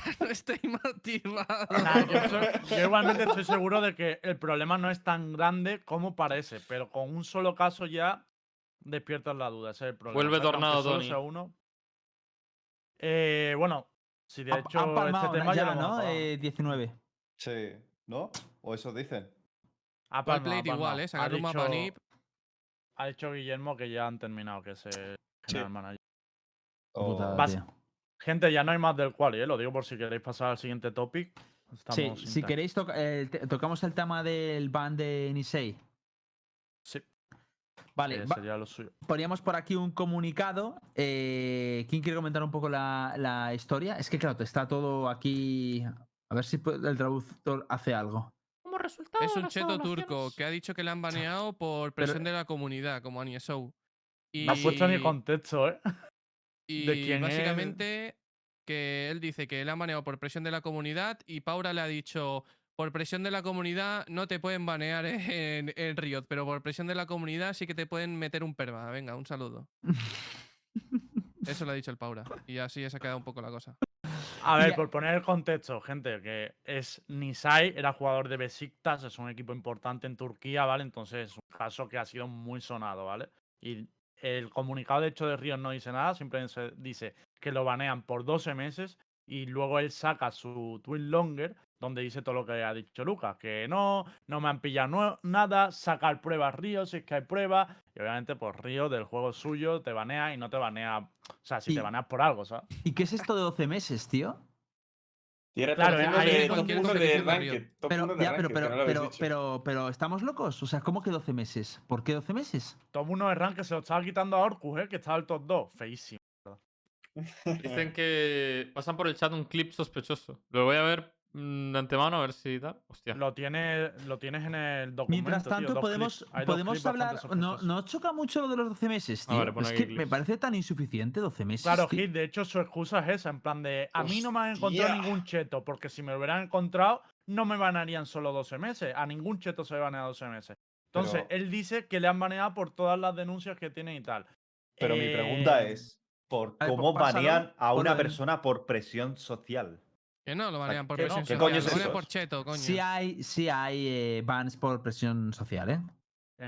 110. no estoy motivado. Nah, yo, igualmente estoy seguro de que el problema no es tan grande como parece, pero con un solo caso ya despiertas la duda. Ese es el problema. Vuelve. Que aunque Tornado, Tony. sea uno. Eh, bueno, si de Han- hecho han palmado este tema ya, ya, lo ¿no? acabado. Eh, 19. Sí, ¿no? O eso dicen. Ha Igual palmado. ¿eh? Ha Sacar un mapa dicho- NIP. Ha dicho Guillermo que ya han terminado, que es el general manager. O- tío. Gente, ya no hay más del quali, ¿eh? lo digo por si queréis pasar al siguiente topic. Sí, si queréis, toca- eh, tocamos el tema del ban de Nisei. Sí, Vale, eh, va- sería lo suyo. poníamos por aquí un comunicado. eh, ¿Quién quiere comentar un poco la, la historia? Es que, claro, está todo aquí. A ver si el traductor hace algo. Como resultado Es un cheto turco que ha dicho que le han baneado por presión de la comunidad, como Aniesou. Y, No has puesto ni contexto, ¿eh? Y de quién es. básicamente que él dice que le han baneado por presión de la comunidad y Paura le ha dicho por presión de la comunidad no te pueden banear en, en Riot, pero por presión de la comunidad sí que te pueden meter un perma. Venga, un saludo. Eso lo ha dicho el Paura. Y así ya se ha quedado un poco la cosa. A ver, por poner el contexto, gente, que es Nisai, era jugador de Besiktas, es un equipo importante en Turquía, ¿vale? Entonces es un caso que ha sido muy sonado, ¿vale? Y el comunicado de hecho de Ríos no dice nada, simplemente dice que lo banean por 12 meses y luego él saca su tweet longer donde dice todo lo que ha dicho Lucas, que no, no me han pillado nue- nada, sacar pruebas Ríos si es que hay pruebas, y obviamente pues Ríos del juego suyo te banea y no te banea, o sea, si te baneas por algo, ¿sabes? ¿Y qué es esto de 12 meses, tío? Y Claro, eh, ahí top uno de Ranked. top Pero, uno de ya, pero, Ranked, pero, no pero, pero, pero, ¿estamos locos? O sea, ¿cómo que 12 meses? ¿Por qué 12 meses? Top 1 de rank que se lo estaba quitando a Orcus, ¿eh? que estaba el top 2. Feísimo. Dicen que pasan por el chat un clip sospechoso. Lo voy a ver de antemano a ver si tal. Hostia. Lo, tiene, lo tienes en el documento. Mientras tanto, podemos, podemos hablar. No. ¿No os choca mucho lo de los 12 meses, tío? es me parece tan insuficiente 12 meses. Claro, tío. Hit, de hecho su excusa es esa, en plan de a mí no me han encontrado ningún cheto, porque si me lo hubieran encontrado, no me banearían solo 12 meses. A ningún cheto se banea 12 meses. Entonces, Pero- él dice que le han baneado por todas las denuncias que tiene y tal. Pero mi pregunta Eh, es, ¿por a ver, cómo banean a una persona por presión social? Que no, lo banean por no, presión ¿qué social. coño es lo por cheto, coño. Sí hay, sí hay eh, bans por presión social, ¿eh?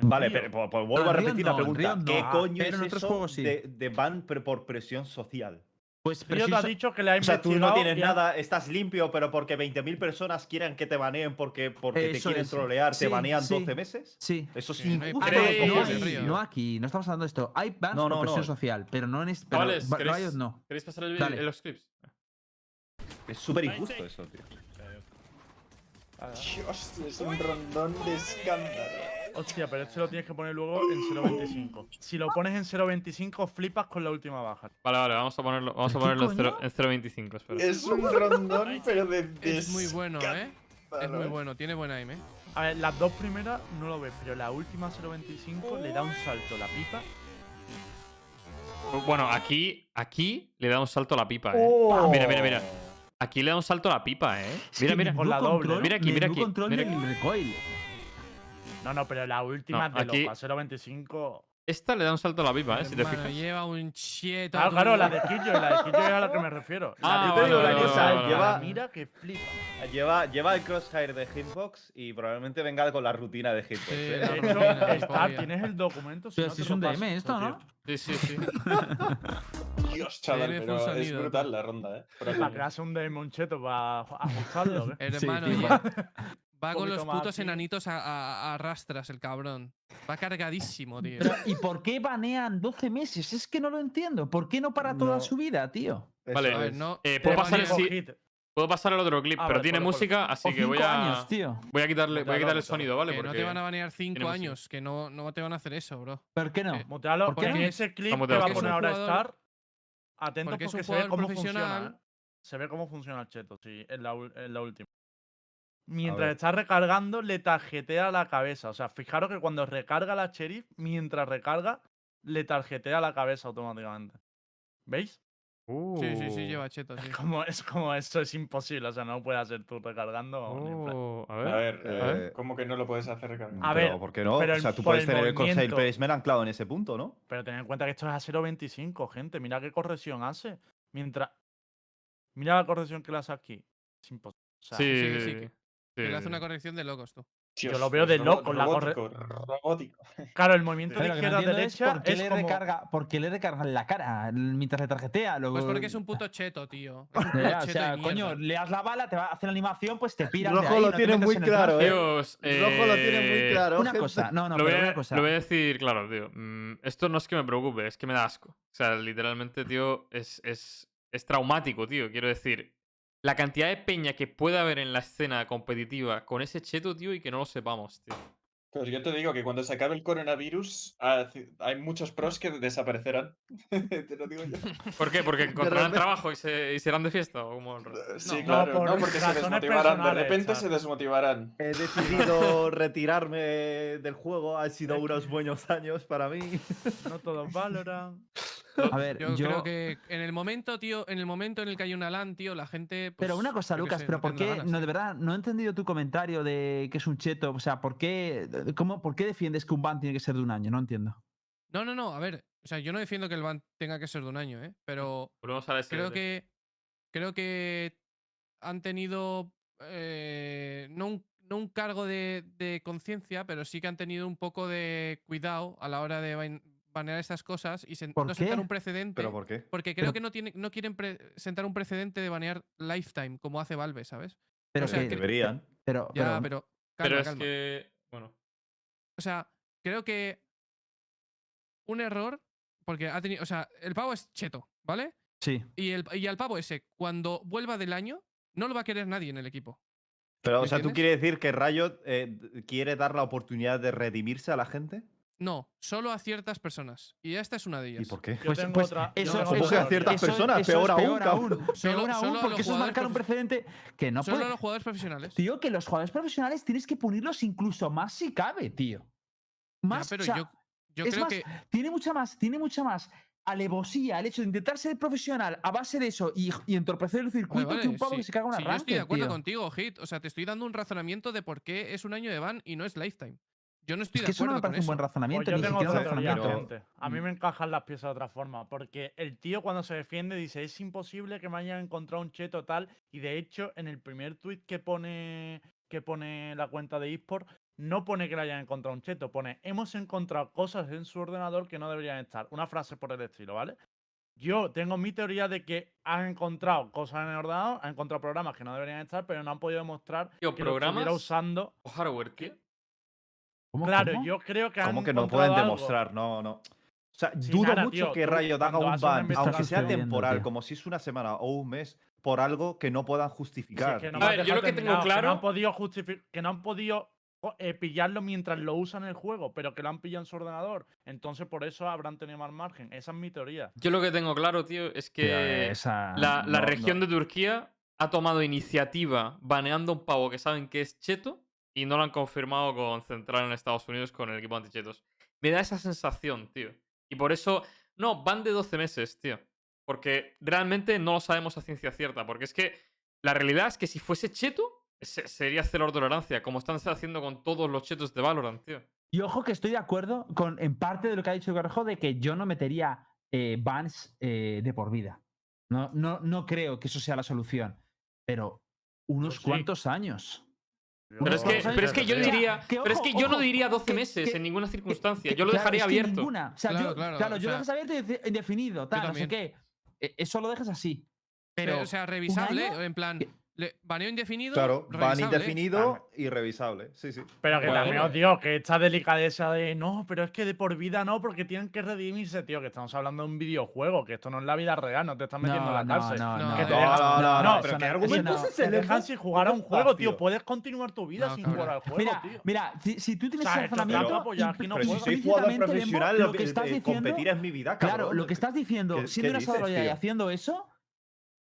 Vale, Río. pero pues, pues vuelvo a en Río repetir la no, en pregunta. Río ¿Qué no, coño pero es en otros eso juegos sí. de, de ban pero por presión social? Pues Río te ha presión dicho que le ha O sea, tú no tienes y ha- nada, estás limpio, pero porque 20.000 personas quieran que te baneen porque, porque te quieren es. trolear, Sí, te banean sí. 12 meses. Sí. Eso es Sí, no hay injusto. Ah, pruebas no, ¿Queréis- no aquí, no aquí, no estamos hablando de esto. Hay bans No, por no, presión no. social, pero no en es, pero ba- ¿queréis- no. ¿Queréis pasar el Dale. los clips? Es súper injusto eso, tío. Dios, es un rondón de escándalo. Hostia, pero este lo tienes que poner luego en 0.25. Si lo pones en 0.25, flipas con la última baja. Vale, vale, vamos a ponerlo, vamos a ¿Pero qué ponerlo en cero- coño? en 0.25, espera. Es un rondón, pero de, de Es muy bueno, ¿eh? Es muy bueno, tiene buen aim, ¿eh? A ver, las dos primeras no lo ves, pero la última 0.25 le da un salto la pipa. Bueno, aquí, aquí le da un salto a la pipa, eh. ¡Oh! Mira, mira, mira. Aquí le da un salto a la pipa, eh. Es Mira, mira. Con la doble. control- Mira aquí, mira aquí, control mira recoil. No, no, pero la última No, de aquí- loco, a 0.25. Esta le da un salto a la pipa, eh, si te Hermano, fijas. lleva un cheto. Claro, claro, la de Killjoy, la de Killjoy es a la que me refiero. La Ah, Yo te digo una cosa, lleva. Mira que flipa. lleva, lleva el crosshair de Hitbox y probablemente venga con la rutina de Hitbox. Sí, ¿eh? la De rutina, Star, tienes el documento. Si Pero no si es un DM esto. ¿no? Sí, sí, sí. Dios, chaval, pero es brutal la ronda, ¿eh? Para crearse un DM un cheto para ajustarlo. ¿qué? Hermano, Sí, va, tío. con los putos aquí. enanitos a, a- a rastras, el cabrón. Va cargadísimo, tío. Pero, ¿Y por qué banean 12 meses? Es que no lo entiendo. ¿Por qué no para toda No. su vida, tío? Vale. A ver, es. no. Eh, puedo pasar el, puedo pasar el otro clip, Ah, pero vale, tiene música, así que voy a. años, tío. Voy a quitarle, voy a quitarle el sonido, ¿vale? que no te Porque- van a banear cinco música. años, que no, no te van a hacer eso, bro. ¿Por qué no? Eh, Mutealo, ¿Por qué porque no? ese clip que va a poner ahora. Star, atentos Porque es porque, un se ve jugador cómo funciona. profesional. ¿eh? Se ve cómo funciona el cheto, sí, en la, ul- en la última. Mientras está recargando, le tarjetea la cabeza. O sea, fijaros que cuando recarga la sheriff, mientras recarga, le tarjetea la cabeza automáticamente. ¿Veis? Sí, sí, sí, Uh. lleva cheto, sí. Es como, es como eso es imposible. O sea, no puedes hacer tú recargando. Oh, a A ver. ver, a ver. eh, ¿cómo que no lo puedes hacer recargar? A Pero, ver, ¿por qué no? pero o sea, tú puedes el tener el movimiento. placement anclado en ese punto, ¿no? Pero ten en cuenta que esto es a 0.25, gente. Mira qué corrección hace. Mientras. Mira la corrección que le hace aquí. Es imposible. O sea, Sí, sí, sí, sí, sí. que- le hace una corrección de locos, tú. yo lo veo de loco, la corre- robótico, robótico. Claro, el movimiento Pero de lo izquierda a derecha por qué, es le como... recarga, por qué le recargan la cara mientras le tarjetea. Luego... Pues porque es un puto cheto, tío. Puto o sea, coño, le das la bala, te va a hacer la animación, pues te piras de Rojo ahí, lo no tiene muy claro. ¿eh? Dios, Rojo lo tiene muy eh, claro. Una gente. cosa, no, no, lo, pero voy una cosa. lo voy a decir, claro, tío. mm, esto no es que me preocupe, es que me da asco. O sea, literalmente, tío, es, es, es traumático, tío. Quiero decir, la cantidad de peña que puede haber en la escena competitiva con ese cheto, tío, y que no lo sepamos, tío. Pero yo te digo que cuando se acabe el coronavirus, hay muchos pros que desaparecerán. te lo digo yo. ¿Por qué? ¿Porque encontrarán repente- trabajo y se, y se irán de fiesta? ¿O cómo? Sí, No, claro. por No, porque se desmotivarán. De repente se desmotivarán. He decidido retirarme del juego. Han sido unos buenos años para mí. No todos valoran. A ver, Yo, yo. creo que en el momento, tío, en el momento en el que hay una LAN, tío, la gente. Pero pues, una cosa, Lucas, sé, pero no ¿por qué? ganas, No, de verdad, no he entendido tu comentario de que es un cheto. O sea, ¿por qué, cómo, ¿por qué defiendes que un ban tiene que ser de un año? No entiendo. No, no, no, a ver. O sea, yo no defiendo que el ban tenga que ser de un año, ¿eh? Pero Volvemos a la creo que. creo que han tenido eh, no, un, no un cargo de, de conciencia, pero sí que han tenido un poco de cuidado a la hora de banear estas cosas y sen- ¿Por no sentar un precedente. ¿Pero por qué? Porque creo Pero- que no, tiene, no quieren sentar un precedente de banear Lifetime, como hace Valve, ¿sabes? Pero, o sea, que- Deberían. pero, Ya, pero- es calma. que. Bueno. O sea, creo que un error, porque ha tenido, o sea, el pavo es cheto, ¿vale? sí. Y, el, y al pavo ese, cuando vuelva del año, no lo va a querer nadie en el equipo. Pero, o ¿Me sea, ¿tú quieres decir que Riot eh, quiere dar la oportunidad de redimirse a la gente? No, solo a ciertas personas. Y esta es una de ellas. ¿Y por qué? Yo Pues, tengo pues otra. eso, yo tengo ¿Cómo eso- que a ciertas eso- personas? eso Peor es aún, cabrón. Peor aún, solo a porque eso es marcar un precedente que no Solo puede. a los jugadores profesionales. Tío, que los jugadores profesionales tienes que punirlos incluso más si cabe, tío. Más, Ya, pero o sea, yo, yo es creo más, que. tiene mucha más, tiene mucha más alevosía el hecho de intentar ser profesional a base de eso y, y entorpecer el circuito vale, que un pavo sí, que se caga una sí, yo estoy de acuerdo tío. contigo, Hit. O sea, te estoy dando un razonamiento de por qué es un año de ban y no es lifetime. Yo no estoy Es de que eso no acuerdo me parece un buen eso. Pues razonamiento, yo tengo teoría, razonamiento. Pero-. A mí me encajan las piezas de otra forma. Porque el tío cuando se defiende dice, es imposible que me hayan encontrado un cheto tal. Y de hecho, en el primer tweet que pone, que pone la cuenta de eSport, no pone que le hayan encontrado un cheto. Pone, hemos encontrado cosas en su ordenador que no deberían estar. Una frase por el estilo, ¿vale? Yo tengo mi teoría de que han encontrado cosas en el ordenador, han encontrado programas que no deberían estar, pero no han podido demostrar que lo estuviera usando. o hardware, tío. ¿Cómo, Claro, cómo? yo creo que ¿Cómo que no pueden algo. demostrar? No, no. O sea, Sí, dudo nada, mucho tío, que Riot haga un ban, aunque sea temporal, como si es una semana o un mes, por algo que no puedan justificar. que no A ver, yo lo que tengo terminar, Que no claro- han podido justificar. Que no han podido eh, pillarlo mientras lo usan en el juego, pero que lo han pillado en su ordenador. Entonces, por eso habrán tenido más margen. Esa es mi teoría. Yo lo que tengo claro, tío, es Tío, que esa- la, la no, región no. de Turquía ha tomado iniciativa baneando un pavo que saben que es cheto y no lo han confirmado con Central en Estados Unidos con el equipo antichetos. Me da esa sensación, tío. Y por eso, no, van de 12 meses, tío. Porque realmente no lo sabemos a ciencia cierta. Porque es que la realidad es que si fuese cheto, se- sería cero tolerancia, como están haciendo con todos los chetos de Valorant, tío. Y ojo que estoy de acuerdo con en parte de lo que ha dicho Garjo de que yo no metería eh, bans eh, de por vida. No, no, no creo que eso sea la solución. Pero unos Pues sí. cuantos años. Pero es, que, pero es que yo diría. que pero es que yo no diría 12 que- meses que- en ninguna circunstancia. Yo lo claro, dejaría es que abierto. ninguna. O sea, Claro, yo, claro, claro, o yo sea- lo dejas abierto indefinido, tal, no sé qué. E- Eso lo dejas así. Pero, Pero, o sea, revisable, en plan, le- baneo indefinido. Claro, van revisable. indefinido y revisable. Sí, sí. Pero que Bueno. también os digo que esta delicadeza de no, pero es que de por vida no, porque tienen que redimirse, tío, que estamos hablando de un videojuego, que esto no es la vida real, no te estás metiendo en la no, cárcel. no, No, no, no, dejas- no, no, no, no, pero ¿qué no, argumento eso es no. ese? Te Le dejan sin jugar a un ¿cómo juego, tío. Puedes continuar tu vida No, sin jugar al juego, Mira, tío. mira, si, si tú tienes O sea, ese razonamiento, pues Pero si puedo. soy jugador profesional, lo que estás eh, diciendo, competir es mi vida, Claro, lo que estás diciendo, ¿Qué- siendo una desarrolladora y haciendo eso,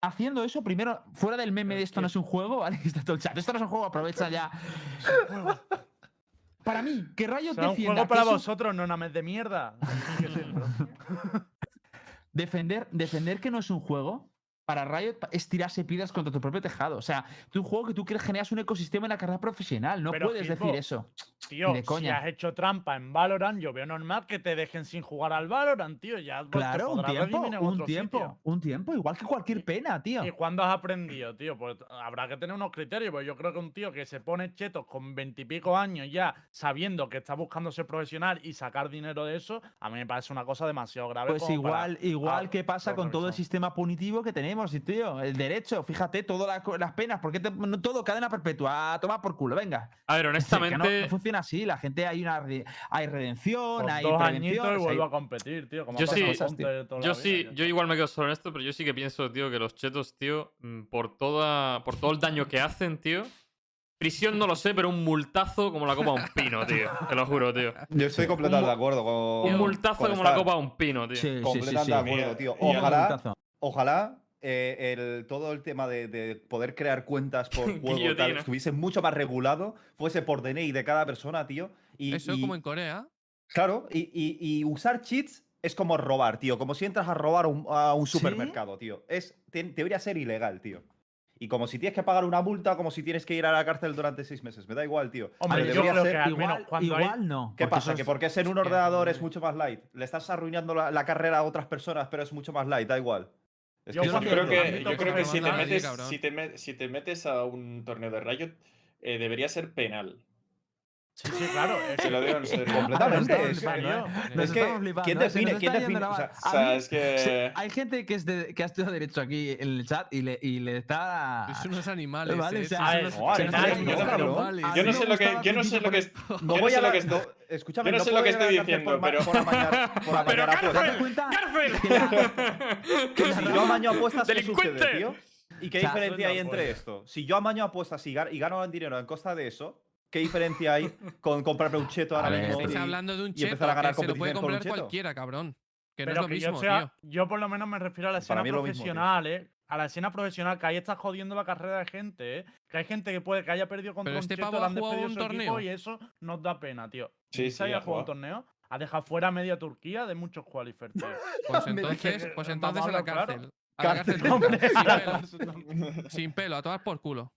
haciendo eso, primero, fuera del meme de Es esto no es un juego, ¿vale? Que Está todo el chat. Esto no es un juego, aprovecha ya. Para mí, que Riot Será un defienda juego para vosotros, no una mes de mierda. Defender, defender que no es un juego, para Riot es tirarse piedras contra tu propio tejado. O sea, tú un juego que tú quieres generar un ecosistema en la carrera profesional. No Pero, puedes decir eso. Tío, de si has hecho trampa en Valorant, yo veo normal que te dejen sin jugar al Valorant, tío. Ya pues, Claro, un tiempo, un tiempo, sitio. un tiempo, igual que cualquier pena, tío. ¿Y cuándo has aprendido, tío? Pues habrá que tener unos criterios, porque yo creo que un tío que se pone chetos con veintipico años ya, sabiendo que está buscando ser profesional y sacar dinero de eso, a mí me parece una cosa demasiado grave. Pues para- igual, igual ah, que pasa con todo el sistema punitivo que tenemos, tío. El derecho, fíjate, todas las penas, porque no todo cadena perpetua, toma por culo, venga. A ver, Es decir, que honestamente. no, no funciona así, la gente hay una hay redención, hay dos prevención. añitos y vuelvo hay- a competir, tío. Como Yo ha pasado sí- Counter toda Yo sí, vida, yo igual me quedo solo en esto, pero yo sí que pienso, tío, que los chetos, tío, mm, por toda. por todo el daño que hacen, tío. Prisión no lo sé, pero un multazo como la copa de un pino, tío. Te lo juro, tío. Yo estoy completamente de acuerdo con. Un multazo con como la copa de un pino, tío. Sí, sí, sí, Completamente sí. de acuerdo, tío. Ojalá, ojalá eh, el, todo el tema de, de poder crear cuentas por juego tal, estuviese mucho más regulado, fuese por DNI de cada persona, tío. Y, Eso y- como en Corea. Claro, y, y- y usar cheats es como robar, tío. Como si entras a robar un- a un ¿Sí? supermercado, tío. Es, te- debería ser ilegal, tío. Y como si tienes que pagar una multa, como si tienes que ir a la cárcel durante seis meses. Me da igual, tío. Hombre, yo debería creo ser- que igual, cuando hay- igual no. ¿Qué porque pasa? Que es- porque es en un ordenador es mucho más light. Le estás arruinando la, la carrera a otras personas, pero es mucho más light, da igual. Es Yo que Yo creo que, yo creo que si, te metes, si, te si te metes a un torneo de Riot, eh, debería ser penal. Sí, sí, claro. Te lo digo en serio. Completamente, es estamos que- flipando, ¿eh? Nos es que, estamos flipando, ¿quién define? O sea, mano. O A sea, mí- es que. hay gente que, es de- que ha estudiado Derecho aquí en el chat y le, y le está. Es unos animales. Vale, Yo no sé lo que, yo no sé lo que No voy a lo que escúchame, yo no no sé lo que estoy diciendo, por, pero- por amañar, por amañar Pero. ¿Y qué O sea, diferencia hay entre esto? Si yo amaño apuestas y, y gano dinero en costa de eso, ¿qué diferencia hay con comprarme un cheto ahora mismo? Estáis y- hablando de un y cheto empezar a ganar que se lo puede comprar cualquiera, cabrón. Que no Pero es lo que mismo, yo, sea, tío. yo por lo menos me refiero a la Para escena es mismo, profesional, ¿eh? A la escena profesional, que ahí está jodiendo la carrera de gente, ¿eh? Que hay gente que puede que haya perdido contra Pero un este cheto, pavo ha jugado un su equipo torneo. y eso nos da pena, tío. Sí, ¿Se sí, haya ha jugado un torneo? Ha dejado fuera a media Turquía de muchos qualifiers, tío. Pues entonces, pues entonces a a la claro. cárcel. A la Cárcel, cárcel. hombre, sin, pelo, cárcel. sin pelo, a tomar por culo.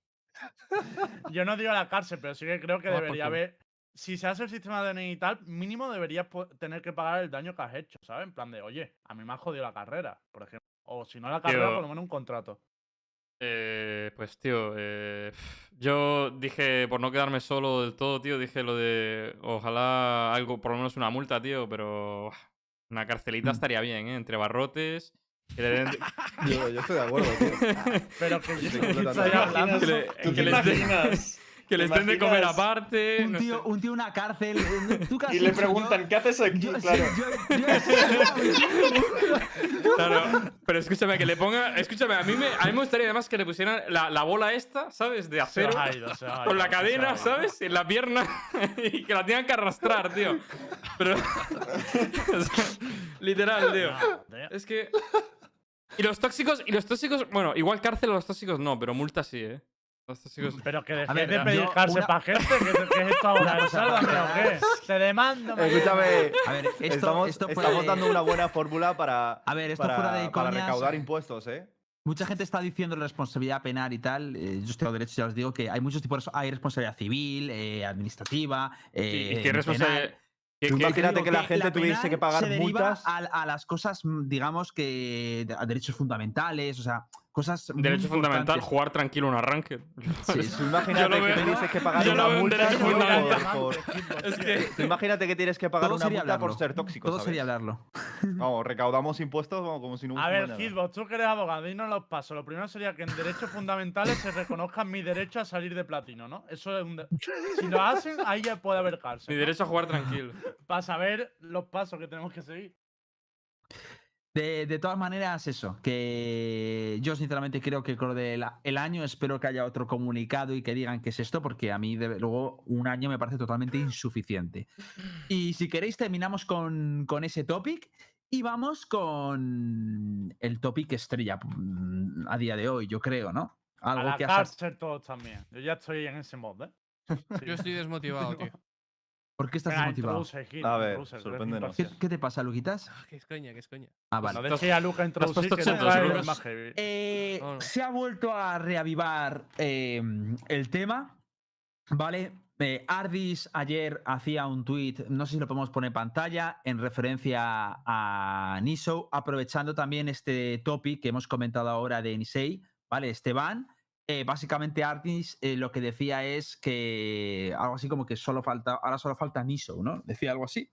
Yo no digo a la cárcel, pero sí que creo que por debería haber. Si se hace el sistema de DNI y tal, mínimo deberías tener que pagar el daño que has hecho, ¿sabes? En plan de, oye, a mí me ha jodido la carrera, por ejemplo. O si no la carrera, Tío. por lo menos un contrato. Eh, pues, tío, eh, yo dije, por no quedarme solo del todo, tío, dije lo de ojalá algo, por lo menos una multa, tío, pero una carcelita Mm. estaría bien, ¿eh? Entre barrotes. Que le den. Yo, yo estoy de acuerdo, tío. Pero que yo Estoy ¿qué de le- ¿Tú que te les den- imaginas? Que ¿Te les den de comer aparte. Un no tío, un tío, una cárcel. eh, ¿Tú qué has Y le? Yo- preguntan, ¿qué haces aquí? yo- claro. yo- yo- Claro, pero escúchame, que le ponga. Escúchame, a mí me, a mí me gustaría además que le pusieran la, la bola esta, ¿sabes? De acero. ha ido, se Con la cadena. ¿sabes? En la pierna. Y que la tengan que arrastrar, tío. Pero. o sea, literal, tío. Es que. Y los tóxicos, y los tóxicos, bueno, igual cárcel a los tóxicos no, pero multa sí, ¿eh? Tóxicos. Pero que ver, de pedir cárcel una- para gente, que, es esto ahora, ¿el Sálvame o qué? Te demando. Escúchame, A ver, esto, estamos, esto fuera estamos dando una buena fórmula para, A ver, esto para, fuera de para coñas, recaudar impuestos, ¿eh? Mucha gente está diciendo responsabilidad penal y tal. eh, yo estoy a derecho, ya os digo que hay muchos tipos. Hay responsabilidad civil, eh, administrativa. ¿Y, eh, imagínate que la gente tuviese que pagar se multas. A, a las cosas, mm, digamos que. a derechos fundamentales, o sea, cosas. muy Derecho fundamental, jugar tranquilo un arranque. Sí, imagínate que veo- tuvieses que pagar una multa por- por- Es que. Tú imagínate que tienes que pagar Todo una multa por ser tóxico, Todo ¿sabes? sería hablarlo. Vamos, recaudamos impuestos vamos, como si no A ver. Hitbox, tú que eres abogado, dinos los pasos. Lo primero sería que en derechos fundamentales se reconozca mi derecho a salir de platino, ¿no? Eso es un. de- Si lo hacen, ahí ya puede haber cárcel. Mi ¿no? derecho a jugar tranquilo. Para saber los pasos que tenemos que seguir. De, de todas maneras, eso, que yo sinceramente creo que con lo del el año espero que haya otro comunicado y que digan qué es esto, porque a mí de- luego un año me parece totalmente insuficiente. Y si queréis terminamos con, con ese topic y vamos con el topic estrella mm, a día de hoy, yo creo, ¿no? A Algo la que has- cárcel todos también. Yo ya estoy en ese mod, ¿eh? Sí. Yo estoy desmotivado, tío. ¿Por qué estás desmotivado? A ver, sorpréndenos. ¿Qué, qué te pasa, Luquitas? Ah, Que es coña, que es coña. Ah, No vale. dejes a Luca introducir, que trae más heavy. Eh, no. Se ha vuelto a reavivar eh, el tema, ¿vale? Eh, Ardis ayer hacía un tweet, no sé si lo podemos poner en pantalla, en referencia a Niso, aprovechando también este topic que hemos comentado ahora de Nisei, ¿vale? Esteban. Eh, básicamente Ardis eh, lo que decía es que algo así como que solo falta, ahora solo falta Niso, ¿no? Decía algo así.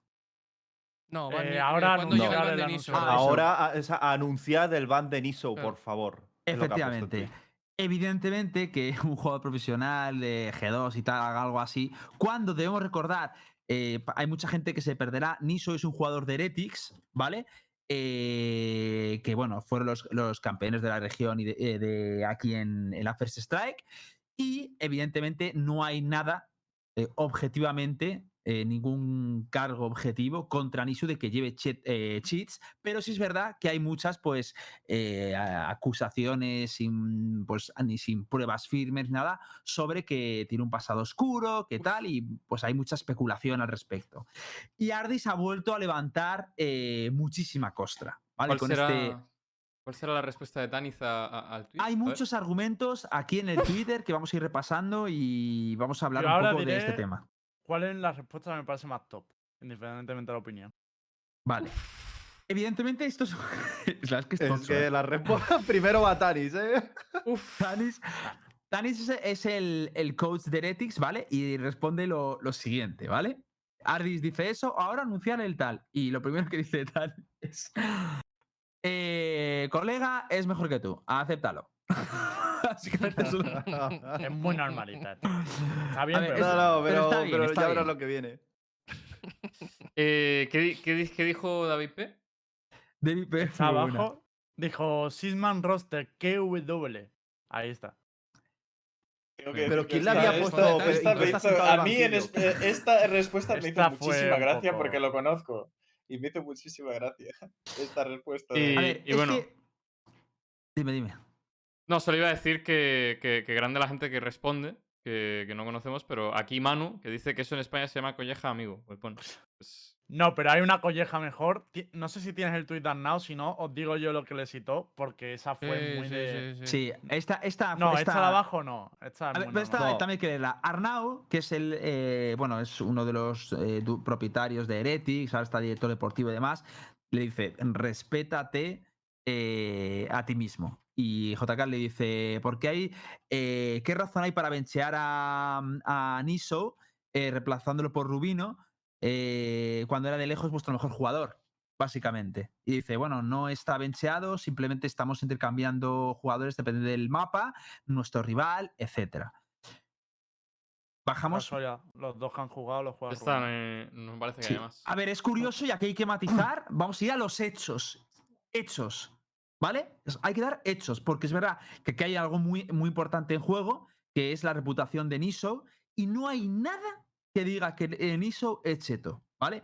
No, Eh, van ahora llega el de. Niso. Ah. Ahora a- es a- anunciad el ban de Niso, por favor. Efectivamente. Evidentemente que un jugador profesional de G2 y tal haga algo así, cuando debemos recordar, eh, hay mucha gente que se perderá, Niso es un jugador de Heretics, ¿vale? Eh, que bueno, fueron los, campeones de la región y de, eh, aquí en, en la First Strike. Y evidentemente no hay nada eh, objetivamente, eh, ningún cargo objetivo contra Nisu de que lleve eh, cheats, pero sí es verdad que hay muchas pues eh, acusaciones sin, pues, ni sin pruebas firmes ni nada sobre que tiene un pasado oscuro, que tal, y pues hay mucha especulación al respecto. Y Ardis ha vuelto a levantar eh, muchísima costra. ¿vale? ¿Cuál Con será, este- ¿Cuál será la respuesta de Taniz a- a- al tweet? Hay A ver. muchos argumentos aquí en el Twitter que vamos a ir repasando y vamos a hablar Yo un poco de este tema. ¿Cuál es la respuesta que me parece más top? Independientemente de la opinión. Vale. Evidentemente, esto es. es que es que ¿eh? la respuesta primero va Tanis, ¿eh? Uf. Tanis, Tanis es, es el, el coach de Heretics, ¿vale? Y responde lo, lo siguiente, ¿vale? Ardis dice eso, ahora anunciar el tal. Y lo primero que dice tal es. eh, colega, es mejor que tú, acéptalo. Básicamente es una- Es muy normalita. tío. Está bien, ver, pero. No, no, pero pero, está bien, pero está ya verás lo que viene. Eh, ¿qué, di- qué di- qué dijo David P? David P. Está muy buena. abajo. Dijo Sisman Roster KW. Ahí está. Que Pero ¿quién le esta- había puesto- esta A mí en este- esta respuesta me hizo muchísima gracia poco- porque lo conozco. Y me hizo muchísima gracia esta respuesta. de- Y- ver, bueno. que- Dime, dime. No, solo iba a decir que, que- que grande la gente que responde, que, que no conocemos, pero aquí Manu, que dice que eso en España se llama colleja amigo. Pues bueno, pues- No, pero hay una colleja mejor. No sé si tienes el tweet now, si no, os digo yo lo que le citó, porque esa fue Sí, muy sí, de. sí, sí. Sí, esta. esta No, esta, esta de abajo no. Esta ver, pero esta. No. también hay que leerla. Arnau, que es el, eh, bueno, es uno de los eh, propietarios de Heretics, ahora está director deportivo y demás, le dice, respétate eh, a ti mismo. Y JK le dice, ¿por qué hay, eh, qué razón hay para benchear a, a Niso eh, reemplazándolo por Rubino eh, cuando era de lejos vuestro mejor jugador? Básicamente. Y dice, bueno, no está bencheado, simplemente estamos intercambiando jugadores, depende del mapa, nuestro rival, etcétera. Bajamos. Eso ya, los dos que han jugado los esta Rubén. eh, no me parece que Sí. haya más. A ver, es curioso y aquí hay que matizar. Vamos a ir a los hechos. Hechos. ¿Vale? Es- Hay que dar hechos, porque es verdad que aquí hay algo muy, muy importante en juego, que es la reputación de Niso, y no hay nada que diga que eh, Niso es cheto, ¿vale?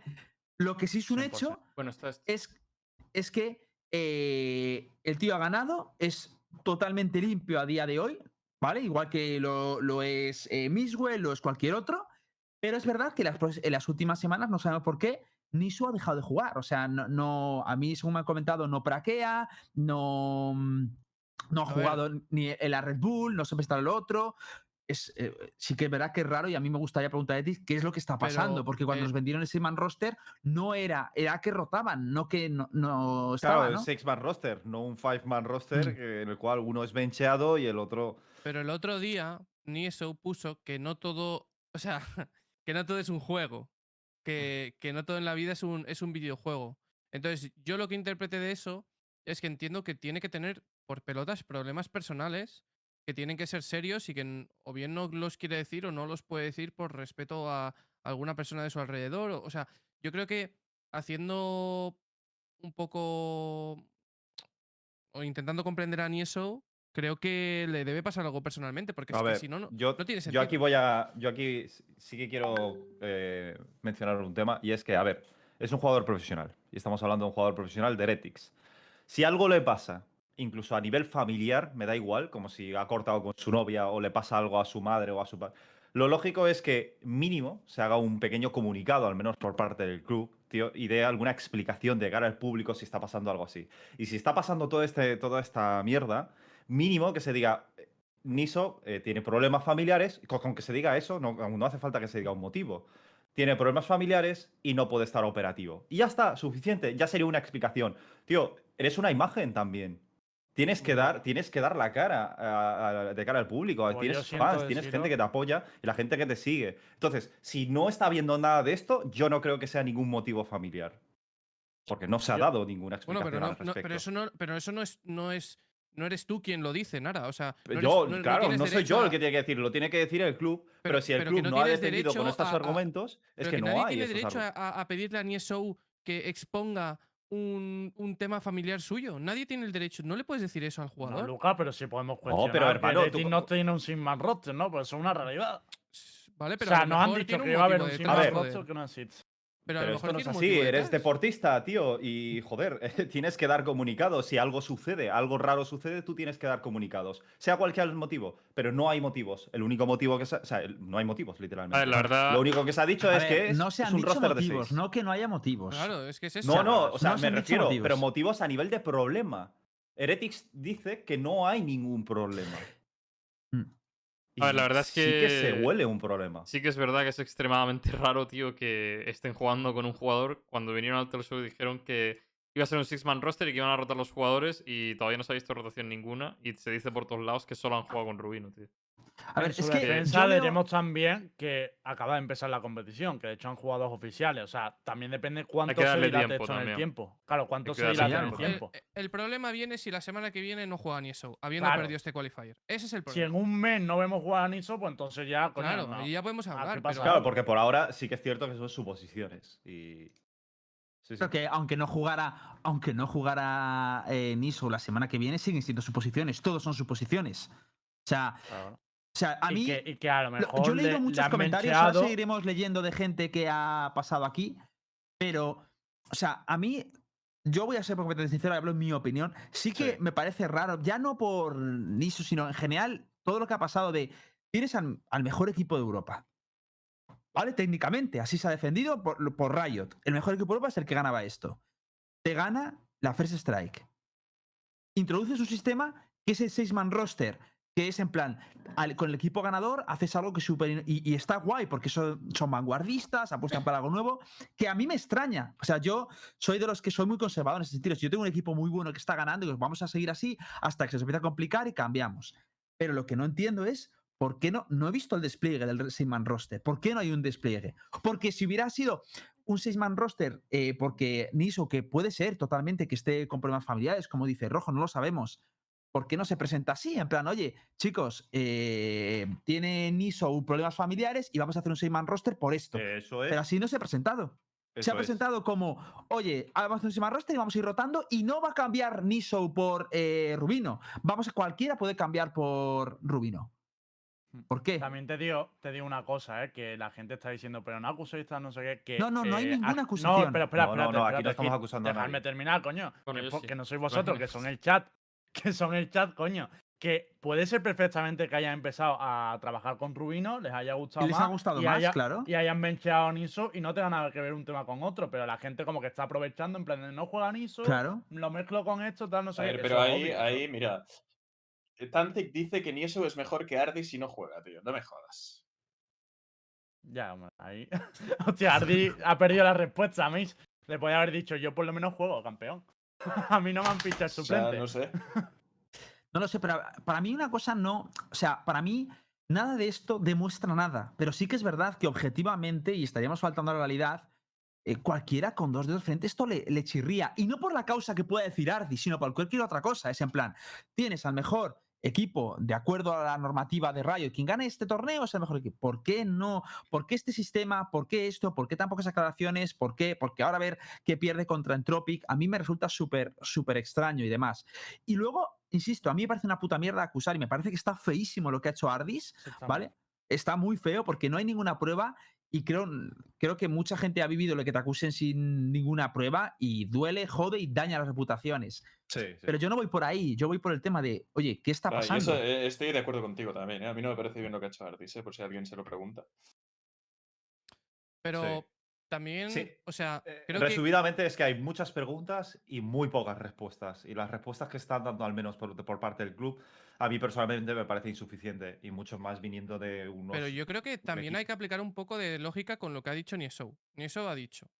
Lo que sí es un 100%. hecho Bueno, esto. es, es que eh, el tío ha ganado, es totalmente limpio a día de hoy, ¿vale? Igual que lo, lo es eh, Miswell, lo es cualquier otro, pero es verdad que las, en las últimas semanas no sabemos por qué. Nisu ha dejado de jugar, o sea, no, no- a mí, según me han comentado, no praquea, no, mm, no ha A ver. jugado ni en la Red Bull, no siempre está el otro. Es, eh, sí que es verdad que es raro y a mí me gustaría preguntar a ti qué es lo que está Pero, pasando, porque cuando eh, nos vendieron ese man roster no era, era que rotaban, no que no, no estaba, Claro, ¿no? es six-man roster, no un five-man roster Mm. que- en el cual uno es bencheado y el otro. Pero el otro día, Nieso puso que no todo. O sea, que no todo es un juego. Que, no todo en la vida es un, es un videojuego. Entonces, yo lo que interprete de eso es que entiendo que tiene que tener por pelotas problemas personales que tienen que ser serios y que o bien no los quiere decir o no los puede decir por respeto a alguna persona de su alrededor. O, o sea, yo creo que haciendo un poco o intentando comprender a Nieso, creo que le debe pasar algo personalmente, porque A es ver, que si no, no, yo, no tiene yo sentido. aquí voy a. Yo aquí sí que quiero eh, mencionar un tema, y es que, a ver, es un jugador profesional. Y estamos hablando de un jugador profesional de Heretics. Si algo le pasa, incluso a nivel familiar, me da igual, como si ha cortado con su novia o le pasa algo a su madre o a su padre. Lo lógico es que mínimo se haga un pequeño comunicado, al menos por parte del club, tío, y dé alguna explicación de cara al público si está pasando algo así. Y si está pasando todo este, toda esta mierda, mínimo que se diga, Niso eh, tiene problemas familiares, con, con que se diga eso, no, no hace falta que se diga un motivo. Tiene problemas familiares y no puede estar operativo. Y ya está, suficiente, ya sería una explicación. Tío, eres una imagen también. Tienes que dar, tienes que dar la cara a- a- de cara al público. Pues tienes fans, tienes decirlo. gente que te apoya y la gente que te sigue. Entonces, si no está viendo nada de esto, yo no creo que sea ningún motivo familiar. Porque no se ha dado ninguna Bueno, explicación pero, no, al no- respecto. pero eso no, pero eso no es, no es, no eres tú quien lo dice, Nara. O sea, no eres- yo, no- no claro, no soy yo a- el que tiene que decirlo, lo tiene que decir el club. Pero, Pero- si el pero club que no no, ha defendido con estos a- a- argumentos, es pero que, no nadie hay tiene esos derecho a, pedirle a Niesou que exponga un, un tema familiar suyo. Nadie tiene el derecho. No le puedes decir eso al No, jugador. Luca, pero si podemos cuestionar pero, hermano, que tú- no tiene un Sigma roster, ¿no? Pues eso es una realidad. ¿Vale? o Pero sea, a lo nos han dicho que iba a haber un joder. roster que no existe. Pero a Pero lo esto mejor no es así, eres detrás. deportista, tío, y joder, tienes que dar comunicados. Si algo sucede, algo raro sucede, tú tienes que dar comunicados. Sea cual sea el motivo, pero no hay motivos. El único motivo que se ha- O sea, no hay motivos, literalmente. A ver, la verdad. Lo único que se ha dicho A es ver, que es, no se es han un dicho roster de motivos, seis. no que no haya motivos. Claro, es que es eso. No, no, o sea, No se me refiero, motivos. pero motivos a nivel de problema. Heretics dice que no hay ningún problema. A ver, la verdad es Sí que se que- huele un problema. Sí que es verdad que es extremadamente raro, tío, que estén jugando con un jugador. Cuando vinieron al Telstar dijeron que iba a ser un six-man roster y que iban a rotar los jugadores y todavía no se ha visto rotación ninguna y se dice por todos lados que solo han jugado con Rubino, tío. A ver, en su es que defensa yo veo- también que acaba de empezar la competición, que de hecho han jugado dos oficiales. O sea, también depende cuánto se dilate tiempo esto en el también. tiempo. Claro, cuánto se dilata en el tiempo. El, tiempo. el problema viene si la semana que viene no juega ni eso, habiendo Claro. perdido este qualifier. Ese es el Si en problema. un mes no vemos jugar a Niso, pues entonces ya, coño, claro, no. y ya podemos Ah, ¿qué hablar. pero- Claro, porque por ahora sí que es cierto que son suposiciones. Y. Sí, sí. Creo que aunque no jugara, aunque no jugara eh, Niso la semana que viene, siguen siendo suposiciones. Todos son suposiciones. O sea, Claro. O sea a y, mí. que, y que a lo lo- mejor. yo he le- leído le muchos comentarios, ahora seguiremos leyendo de gente que ha pasado aquí, pero, o sea, a mí, yo voy a ser completamente sincero, hablo en mi opinión, sí que Sí. me parece raro, ya no por Niso, sino en general, todo lo que ha pasado de, tienes al, al mejor equipo de Europa. ¿Vale? Técnicamente, así se ha defendido por, por Riot. El mejor equipo de Europa es el que ganaba esto. Te gana la First Strike. Introduces un sistema que es el 6-man roster, que es en plan, con el equipo ganador haces algo que súper... Y, está guay, porque son, son vanguardistas, apuestan para algo nuevo, que a mí me extraña. O sea, yo soy de los que soy muy conservador en ese sentido. Si yo tengo un equipo muy bueno que está ganando, y vamos a seguir así hasta que se nos empiece a complicar y cambiamos. Pero lo que no entiendo es ¿Por qué no? No he visto el despliegue del 6-man roster. ¿Por qué no hay un despliegue? Porque si hubiera sido un 6-man roster, eh, porque Niso, que puede ser totalmente que esté con problemas familiares, como dice Rojo, no lo sabemos. ¿Por qué no se presenta así? En plan, oye, chicos, eh, tiene Niso problemas familiares y vamos a hacer un 6-man roster por esto. Eso es. Pero así no se ha presentado. se ha es. presentado como, oye, vamos a hacer un 6-man roster y vamos a ir rotando y no va a cambiar Niso por eh, Rubino. Vamos a cualquiera puede cambiar por Rubino. ¿Por qué? También te digo, te digo una cosa, ¿eh? que la gente está diciendo, pero no acuséis tal, no sé qué. Que, No, no, no hay eh, ninguna ac- acusación. No, pero espera, No, no, aquí no estamos acusando a Dejadme terminar, coño. Que, sí. que no sois vosotros, que son el chat. Que son el chat, coño. Que puede ser perfectamente que hayan empezado a trabajar con Rubino, les haya gustado Y les más. ha gustado y más, haya- claro. Y hayan bencheado a Niso y no tenga nada que ver un tema con otro. Pero la gente como que está aprovechando, en plan, de no juega Niso, Claro. lo mezclo con esto, tal, no sé A ver, pero es ahí, obvio, ¿no? ahí, mira. Tantic dice que Nieso es mejor que Ardi si no juega, tío. No me jodas. Ya, hombre, ahí. Hostia, Ardi ha perdido la respuesta. A mí le podía haber dicho, yo por lo menos juego, campeón. a mí no me han fichado O sea, suplente. no sé. No lo sé, pero para mí una cosa no. O sea, para mí nada de esto demuestra nada. Pero sí que es verdad que objetivamente, y estaríamos faltando a la realidad, eh, cualquiera con dos dedos frente esto le, le chirría. Y no por la causa que pueda decir Ardi, sino por cualquier otra cosa. Es en plan, tienes al mejor equipo de acuerdo a la normativa de Riot. Quien gane este torneo es el mejor equipo. ¿Por qué no? ¿Por qué este sistema? ¿Por qué esto? ¿Por qué tan pocas aclaraciones? ¿Por qué? Porque ahora ver que pierde contra Entropic, a mí me resulta súper, súper extraño y demás. Y luego, insisto, a mí me parece una puta mierda acusar y me parece que está feísimo lo que ha hecho Ardis, ¿vale? Está muy feo porque no hay ninguna prueba y creo, creo que mucha gente ha vivido lo que te acusen sin ninguna prueba y duele, jode y daña las reputaciones. Sí, sí. Pero yo no voy por ahí, yo voy por el tema de, oye, ¿qué está Ah, pasando? eso, eh, estoy de acuerdo contigo también. ¿eh? A mí no me parece bien lo que ha hecho Ardis, ¿eh? por si alguien se lo pregunta. Pero también, Sí. o sea, Eh, creo que Resumidamente es que hay muchas preguntas y muy pocas respuestas. Y las respuestas que están dando, al menos por, por parte del club, a mí personalmente me parece insuficiente. Y mucho más viniendo de unos. Pero yo creo que también hay que aplicar un poco de lógica con lo que ha dicho Niesou. Niesou ha dicho.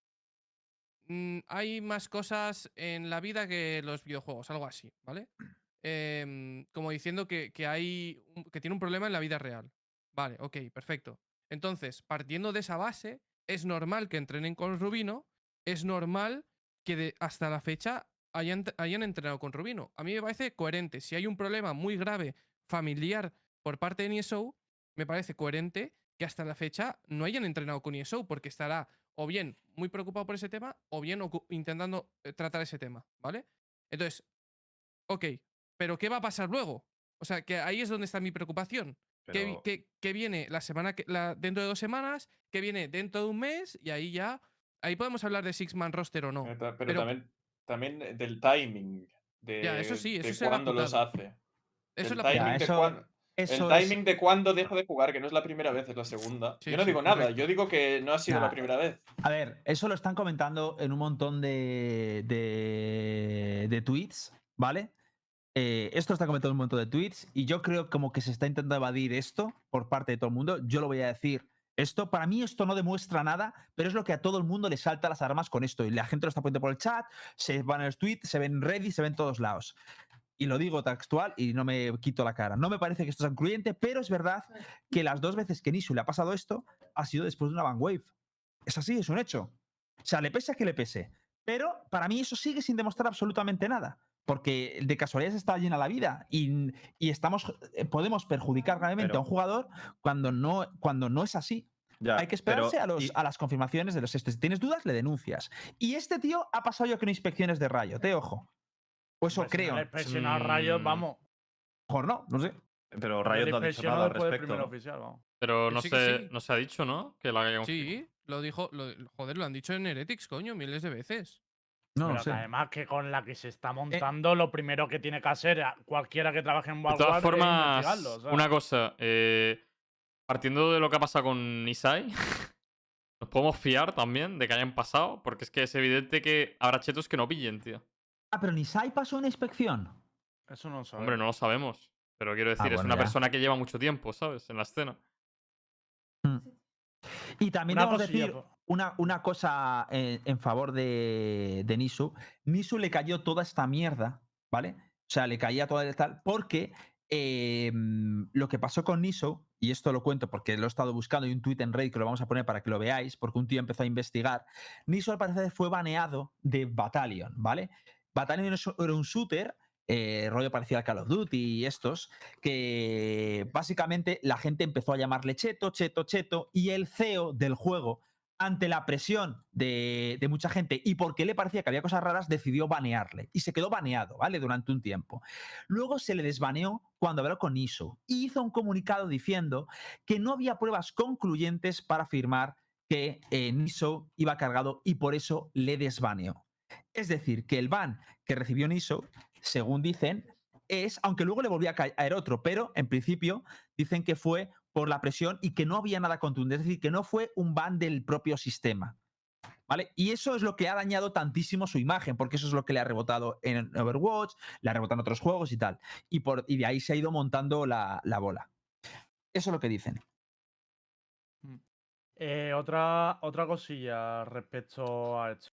"Mm, hay más cosas en la vida que los videojuegos, algo así, ¿vale? Em, como diciendo que, que hay. que tiene un problema en la vida real. Vale, ok, perfecto. Entonces, partiendo de esa base, es normal que entrenen con Rubino. Es normal que hasta la fecha hayan, entrenado con Rubino. A mí me parece coherente. Si hay un problema muy grave familiar por parte de Niesou, me parece coherente que hasta la fecha no hayan entrenado con ESO porque estará o bien muy preocupado por ese tema o bien intentando eh, tratar ese tema, ¿vale? Entonces, ok, pero ¿qué va a pasar luego? O sea, que ahí es donde está mi preocupación. Que, vi- pero- que- que viene la semana que, la, dentro de dos semanas, que viene dentro de un mes y ahí ya, ahí podemos hablar de Six Man Roster o no. Eh, Pero, pero- también, también del timing. De, Ya, eso sí, eso de es la cuándo los hace. Eso el es la timing, Ya, de Eso el es- timing de cuándo dejo de jugar, que no es la primera vez, es la segunda. Sí, yo no sí, digo nada, correcto. yo digo que no ha sido Ya. la primera vez. A ver, eso lo están comentando en un montón de, de, de tweets, ¿vale? Eh, esto está comentando en un montón de tweets y yo creo como que se está intentando evadir esto por parte de todo el mundo. Yo lo voy a decir Esto, para mí, esto no demuestra nada, pero es lo que a todo el mundo le salta las armas con esto. Y la gente lo está poniendo por el chat, se van en los se ven en Reddit, se ven en todos lados. Y lo digo textual y no me quito la cara. No me parece que esto sea incluyente, pero es verdad que las dos veces que Nisu le ha pasado esto ha sido después de una Van Wave. Es así, es un hecho. O sea, le pese a que le pese. Pero para mí eso sigue sin demostrar absolutamente nada. Porque de casualidad está llena la vida y, y estamos, eh, podemos perjudicar gravemente Pero- a un jugador cuando no, cuando no es así. Ya, Hay que pero- esperarse a, los, y- a las confirmaciones de los estos. Si tienes dudas, le denuncias. Y este tío ha pasado yo con inspecciones de rayo, te ojo. O eso creo. Riot, Mm. vamos. Mejor no, no sé. pero Riot no ha dicho nada al respecto. primer ¿no? oficial, vamos. Pero no sí, se, sí. no se ha dicho, ¿no? Que la haya Sí, lo dijo. Lo, joder, lo han dicho en Heretics, coño, miles de veces. No Pero que además que con la que se Eh está montando, lo primero que tiene que hacer cualquiera que trabaje en De Vanguard todas es formas, o sea. una cosa. eh, partiendo de lo que ha pasado con Isai, nos podemos fiar también de que hayan pasado, porque es que es evidente que habrá chetos que no pillen, tío. Ah, pero Nisai pasó una inspección. Eso no lo sabemos. Hombre, no lo sabemos. Pero quiero decir, es bueno, una ya. persona que lleva mucho tiempo, ¿sabes? En la escena. Y también cosilla, decir una, una cosa en, en favor de, de Nisu. Nisu le cayó toda esta mierda, ¿vale? O sea, le caía toda el tal, porque eh, lo que pasó con Nisu, y esto lo cuento porque lo he estado buscando, y un tweet en Reddit que lo vamos a poner para que lo veáis, porque un tío empezó a investigar. Nisu al parecer fue baneado de Battalion, ¿vale? Battalion era un shooter, eh, rollo parecido al Call of Duty y estos, que básicamente la gente empezó a llamarle Cheto, Cheto, Cheto, y el CEO del juego, ante la presión de, de mucha gente y porque le parecía que había cosas raras, decidió banearle. Y se quedó baneado, ¿vale? Durante un tiempo. Luego se le desbaneó cuando habló con ISO y hizo un comunicado diciendo que no había pruebas concluyentes para afirmar que eh, Niso iba cargado y por eso le desbaneó. Es decir, que el ban que recibió Niso, según dicen, es, aunque luego le volvió a caer otro, pero en principio dicen que fue por la presión y que no había nada contundente, es decir, que no fue un ban del propio sistema. ¿Vale? Y eso es lo que ha dañado tantísimo su imagen, porque eso es lo que le ha rebotado en Overwatch, le ha rebotado en otros juegos y tal. Y, por, y de ahí se ha ido montando la, la bola. Eso es lo que dicen. Eh, otra, otra cosilla respecto a esto.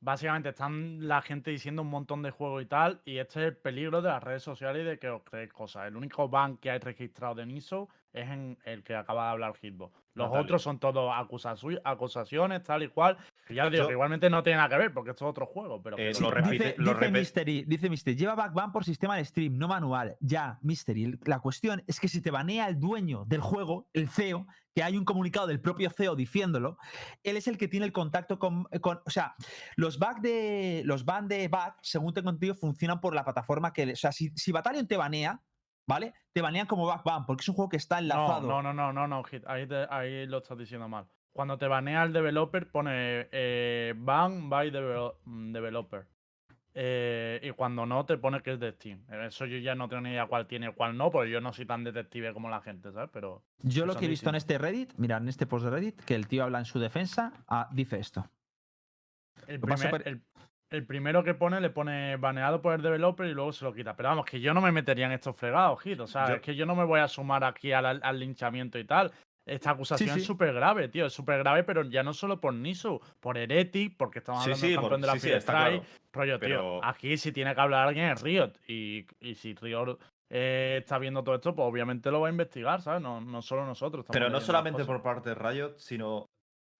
Básicamente están la gente diciendo un montón de juegos y tal, y este es el peligro de las redes sociales y de que os creéis cosas. El único ban que hay registrado de NISO es en el que acaba de hablar Hitbox. Los Natalia. otros son todos acusaciones, tal y cual. Que ya digo Yo- que igualmente no tiene nada que ver, porque esto es otro juego. Pero Eh, lo repite- dice, lo dice repe- Mystery, dice Mystery, lleva backban por sistema de stream, no manual. Ya, Mystery. La cuestión es que si te banea el dueño del juego, el CEO, que hay un comunicado del propio CEO diciéndolo, él es el que tiene el contacto con. con- o sea, los back de. Los ban de back, según tengo entendido, funcionan por la plataforma que. O sea, si, si Battalion te banea, ¿vale? Te banean como backban, porque es un juego que está enlazado. no, no, no, no, no, ahí, te- ahí lo estás diciendo mal. Cuando te banea el developer, pone eh, ban by mm, developer. Eh, y cuando no, te pone que es de Steam. Eso yo ya no tengo ni idea cuál tiene cuál no, porque yo no soy tan detective como la gente, ¿sabes? Pero Yo lo que he visto en este Reddit, mira, en este post de Reddit, que el tío habla en su defensa, ah, dice esto. el, primer- el- el primero que pone le pone baneado por el developer y luego se lo quita. Pero vamos, que yo no me metería en estos fregados, Hit. O sea, Yo- es que yo no me voy a sumar aquí al, al linchamiento y tal. Esta acusación sí. es súper grave, tío. Es súper grave, pero ya no solo por Nisu, por Heretic, porque estamos hablando sí, del campeón por- de la sí, sí, Free está Strike. claro. Rollo, tío. Aquí si tiene que hablar alguien es Riot. Y, y si Riot eh, está viendo todo esto, pues obviamente lo va a investigar, ¿sabes? No, no solo nosotros. Pero no solamente por parte de Riot, sino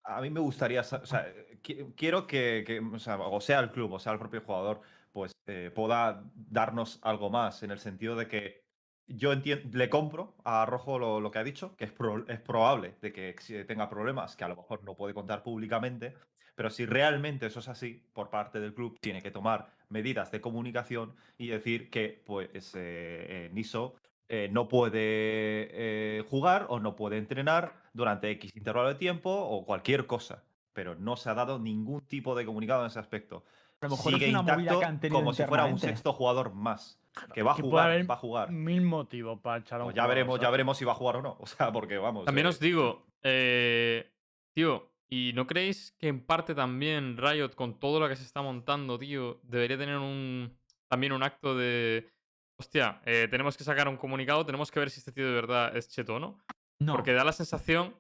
a mí me gustaría, o sea, qui- quiero que, o, sea, el club, o sea el propio jugador, pues eh, pueda darnos algo más, en el sentido de que yo le compro a Rojo lo, que ha dicho, que es, pro- es probable de que tenga problemas que a lo mejor no puede contar públicamente, pero si realmente eso es así, por parte del club, tiene que tomar medidas de comunicación y decir que pues eh, eh, Niso eh, no puede jugar o no puede entrenar durante X intervalo de tiempo o cualquier cosa. Pero no se ha dado ningún tipo de comunicado en ese aspecto. A lo mejor Sigue es una intacto que han tenido como si fuera un sexto jugador más. Que va a jugar, va a jugar. Mil motivos para echar a un Pues ya jugador, veremos, ya veremos si va a jugar o no. O sea, porque vamos. También eh, os digo, eh, tío, ¿y no creéis que en parte también Riot, con todo lo que se está montando, tío, debería tener un también un acto de. Hostia, eh, tenemos que sacar un comunicado, tenemos que ver si este tío de verdad es cheto o no. No. Porque da la sensación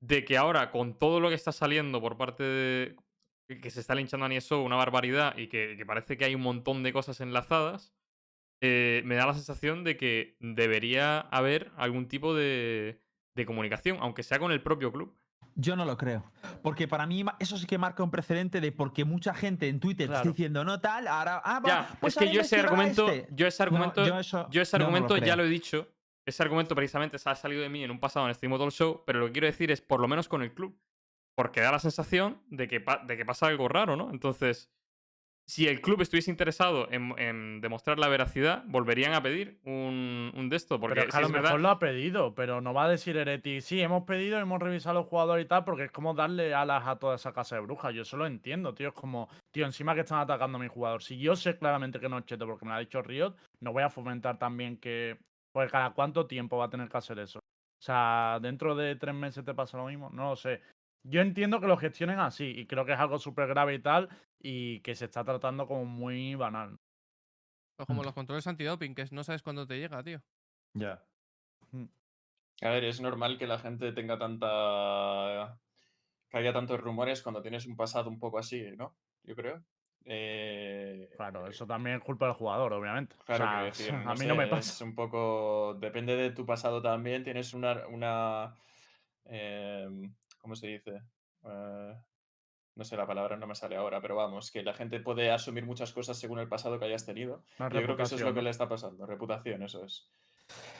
de que ahora, con todo lo que está saliendo por parte de. que se está linchando a NSO una barbaridad y que, que parece que hay un montón de cosas enlazadas, eh, me da la sensación de que debería haber algún tipo de, de comunicación, aunque sea con el propio club. Yo no lo creo. Porque para mí eso sí que marca un precedente de porque mucha gente en Twitter está diciendo no tal, ahora. Ah, va, Ya, pues es que yo ese argumento, este". yo ese No, argumento, yo eso- yo ese yo no lo argumento ya lo he dicho. Ese argumento precisamente se ha salido de mí en un pasado en Stream Todo Show, pero lo que quiero decir es por lo menos con el club. Porque da la sensación de que, de que pasa algo raro, ¿no? Entonces, si el club estuviese interesado en, en demostrar la veracidad, volverían a pedir un, un de esto. Porque Pero si a lo mejor verdad, lo ha pedido, pero no va a decir Hereti, sí, hemos pedido, hemos revisado los jugadores y tal, porque es como darle alas a toda esa casa de brujas. Yo eso lo entiendo, tío. Es como, tío, encima que están atacando a mi jugador. Si yo sé claramente que no es cheto porque me lo ha dicho Riot, no voy a fomentar también que. Pues cada cuánto tiempo va a tener que hacer eso. O sea, dentro de tres meses te pasa lo mismo. No lo sé. Yo entiendo que lo gestionen así y creo que es algo súper grave y tal y que se está tratando como muy banal. Pues como Mm. los controles antidoping, que es- no sabes cuándo te llega, tío. Ya. A ver, es normal que la gente tenga tanta. que haya tantos rumores cuando tienes un pasado un poco así, ¿no? Yo creo. Eh, Claro, eso también es culpa del jugador, obviamente. O Claro, sea, a mí sé, no me Es pasa. un poco. Depende de tu pasado también. Tienes una. una em, ¿Cómo se dice? Eh, no sé la palabra, no me sale ahora, pero vamos, que la gente puede asumir muchas cosas según el pasado que hayas tenido. Yo creo que eso es lo que le está pasando. Reputación, eso es.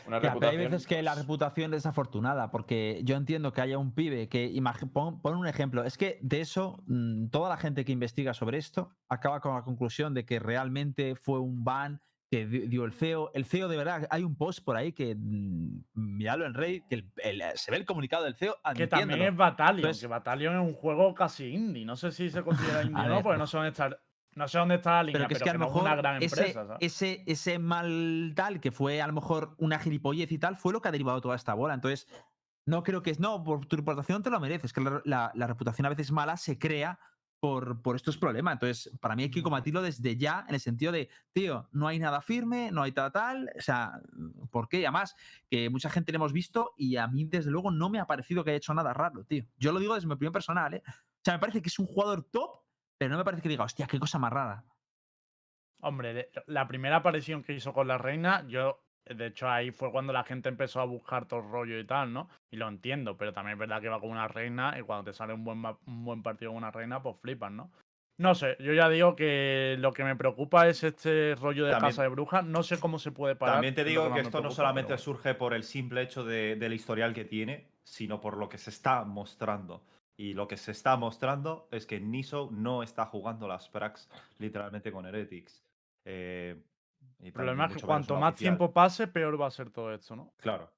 Una Ya, pero hay reputación. veces que la reputación es desafortunada, porque yo entiendo que haya un pibe que, pon, pon un ejemplo, es que de eso, mm, toda la gente que investiga sobre esto acaba con la conclusión de que realmente fue un ban que di- dio el CEO. El CEO, de verdad, hay un post por ahí que, mm, miradlo en Reddit, que el- el- se ve el comunicado del CEO Que también es Battalion, Entonces- que Battalion es un juego casi indie. No sé si se considera indie o no, porque no dónde está, no sé dónde está la línea, Pero que es que a lo no es mejor una gran ese, empresa, ¿sabes? ese, ese mal tal, que fue a lo mejor una gilipollez y tal, fue lo que ha derivado toda esta bola. Entonces, no creo que es, no, por tu reputación te lo mereces, que la, la- la reputación a veces mala se crea por, por estos problemas. Entonces, para mí hay que combatirlo desde ya, en el sentido de, tío, no hay nada firme, no hay tal, tal. O sea, ¿por qué? Y además, que mucha gente lo hemos visto y a mí, desde luego, no me ha parecido que haya hecho nada raro, tío. Yo lo digo desde mi opinión personal, ¿eh? O sea, me parece que es un jugador top, pero no me parece que diga, hostia, qué cosa más rara. Hombre, la primera aparición que hizo con la reina, yo, de hecho, ahí fue cuando la gente empezó a buscar todo el rollo y tal, ¿no? Y lo entiendo, pero también es verdad que va con una reina y cuando te sale un buen, un buen partido con una reina, pues flipas, ¿no? No sé, yo ya digo que lo que me preocupa es este rollo de También- casa de brujas. No sé cómo se puede parar. También te digo que esto no solamente pero surge por el simple hecho de- del historial que tiene, sino por lo que se está mostrando. Y lo que se está mostrando es que Niso no está jugando las Prax literalmente con Heretics. Eh, y El problema es que cuanto más oficial. tiempo pase, peor va a ser todo esto, ¿no? Claro.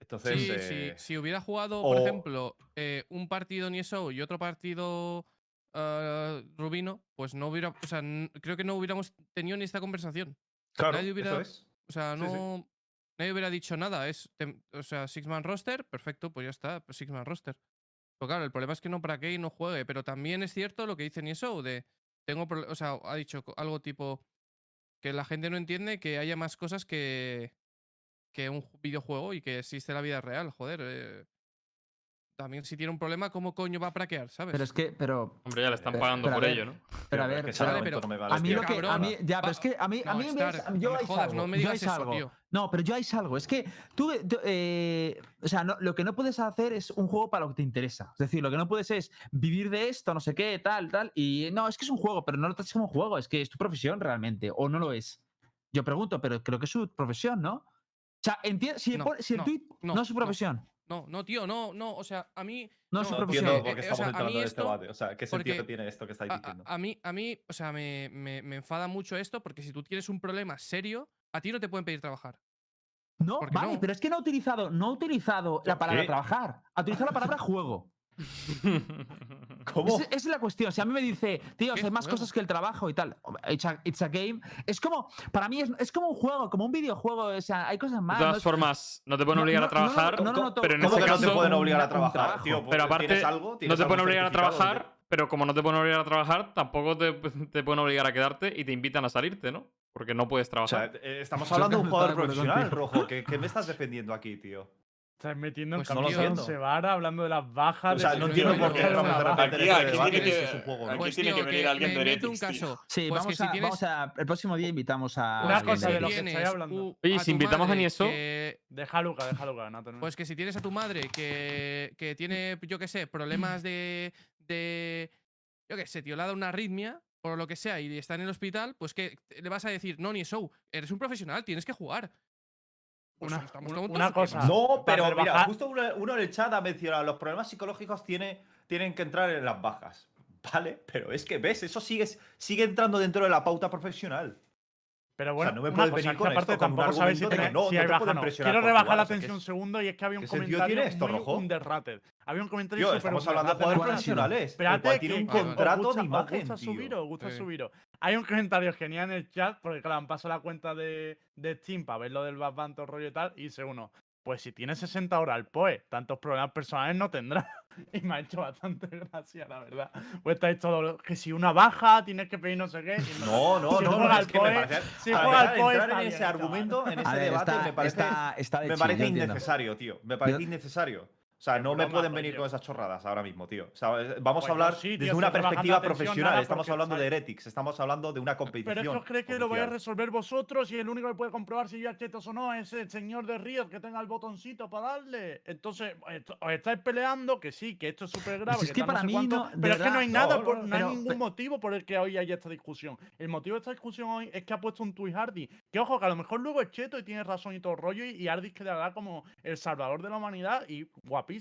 Entonces. Sí, eh, sí, si hubiera jugado, por ejemplo, eh, un partido Nieso y otro partido eh, Rubino, pues no hubiera. O sea, creo que no hubiéramos tenido ni esta conversación. claro, nadie hubiera- eso es. O sea, Sí, sí. no. Nadie hubiera dicho nada. Es, o sea, Six Man roster, perfecto, pues ya está, pues Six Man roster. Pero claro, el problema es que no para qué y no juegue. Pero también es cierto lo que dice Nieso de. Tengo. O sea, ha dicho algo tipo. Que la gente no entiende que haya más cosas que. que un ju- videojuego y que existe la vida real. Joder. eh, también si tiene un problema, ¿cómo coño va a praquear? ¿Sabes? Pero es que, pero, Hombre, ya le están Pero- pagando por ello, ¿no? pero a ver, a mí tío. lo que, a mí, ya, Va- pero es que a mí, a mí yo algo, no me digas eso, algo. tío. No, pero yo hay algo. Es que tú, tú, eh, o sea, no- lo que no puedes hacer es un juego para lo que te interesa. Es decir, lo que no puedes es vivir de esto, no sé qué, tal, tal. Y no, es que es un juego, pero no lo trates como un juego. Es que es tu profesión realmente, o no lo es. Yo pregunto, pero creo que es su profesión, ¿no? O sea, si, No, si el no, tweet no, no, es su no. profesión, No, no, tío, no, no. O sea, a mí. no, No, No profesión. entiendo eh, por qué eh, o estamos sea, entrando en este debate. O sea, ¿qué sentido porque tiene esto que estáis a- diciendo? a mí, a mí, o sea, me, me- me enfada mucho esto porque si tú tienes un problema serio, a ti no te pueden pedir trabajar. No, ¿Por qué vale, no? pero es que no ha utilizado, no ha utilizado la palabra qué? trabajar, ha utilizado la palabra juego. ¿Cómo? Esa, esa es la cuestión. Si a mí me dice, tío, ¿Qué hay más cosas que el trabajo y tal. It's a, it's a game. Es como, para mí es, es como un juego, como un videojuego. O sea, hay cosas De más. no todas es- formas, no te pueden obligar no- a trabajar, no, no, no, no, pero en ¿Cómo ese que no te caso. pueden obligar a trabajar, tío? Pero ¿Tienes aparte, algo? no ¿Tienes te pueden obligar a trabajar, pero como no te pueden obligar a trabajar, tampoco te, te pueden obligar a quedarte y te invitan a salirte, ¿no? Porque no puedes O sea, trabajar. eh, estamos hablando de un de jugador profesional. Rojo. ¿Qué, qué me estás defendiendo aquí, tío? Estás metiendo en Pues, camisa tío, de entiendo. Sebara hablando de las bajas. O sea, de no entiendo por qué en Aquí- aquí tiene que- es un juego no. aquí Pues, tiene tío, que venir alguien me de un Heretics, tío. caso. Sí, Pues vamos, que si a, tienes- vamos a. El próximo día invitamos a. Una cosa de lo que estáis hablando. Oye, a si invitamos a Nieso- que- Deja a Luca, deja a Luca, no Pues que si tienes a tu madre que, que tiene, yo qué sé, problemas de, de. Yo qué sé, tío, le ha dado una arritmia o lo que sea y está en el hospital, pues que le vas a decir, no, ni show, eres un profesional, tienes que jugar. Pues Una- estamos tontos, una ¿qué cosa. No, pero mira, rebajar- justo uno, uno en el chat ha mencionado los problemas psicológicos tiene, tienen que entrar en las bajas. Vale, pero es que ves, eso sigue, sigue entrando dentro de la pauta profesional. Pero O bueno, sea, no me puedes venir con aparte esto, con un tampoco sabes si, argumento de que tiene- no, si no hay te baja pueden o no. Quiero rebajar jugar, la o sea, tensión ¿qué- un segundo y es que había un comentario tiene esto, muy Rojo? underrated. Había un comentario Tío, estamos hablando de jugadores profesionales, Espérate, tiene un contrato de imagen, gusta tío. subir, os gusta Sí. Hay un comentario genial en el chat, porque claro, han pasado la cuenta de, de Steam para ver lo del Bad Bunny, todo el rollo y tal, y dice uno, pues si tiene 60 horas al PoE, tantos problemas personales no tendrá. Y me ha hecho bastante gracia, la verdad. Pues estáis todos, que si una baja, tienes que pedir no sé qué. y No, no, Si no, juega no, al es que me PoE, parece. si a juega al PoE entrar en bien, ese chaval. argumento, en ese ver, debate, está, me parece, está, está de me chill, parece yo entiendo. innecesario, tío. Me parece Yo- innecesario. O sea, no me pueden venir con esas chorradas ahora mismo, tío. O sea, eh, vamos Pues a hablar no, sí, tío, desde una perspectiva profesional. nada, Estamos hablando de Heretics, estamos hablando de una competición. Pero es que os creéis que lo vais a resolver vosotros y el único que puede comprobar si ya chetos o no es el señor de Riot que tenga el botoncito para darle. Entonces, os estáis peleando, que sí, que esto es súper grave. Pues es que para mí cuánto, no- pero es que no hay nada, no, por- no, no hay ningún motivo por el que hoy haya esta discusión. El motivo de esta discusión hoy es que ha puesto un tuit Hardy. Que ojo, que a lo mejor luego es cheto y tiene razón y todo el rollo, y, y Hardy quedará como el salvador de la humanidad y guapísimo.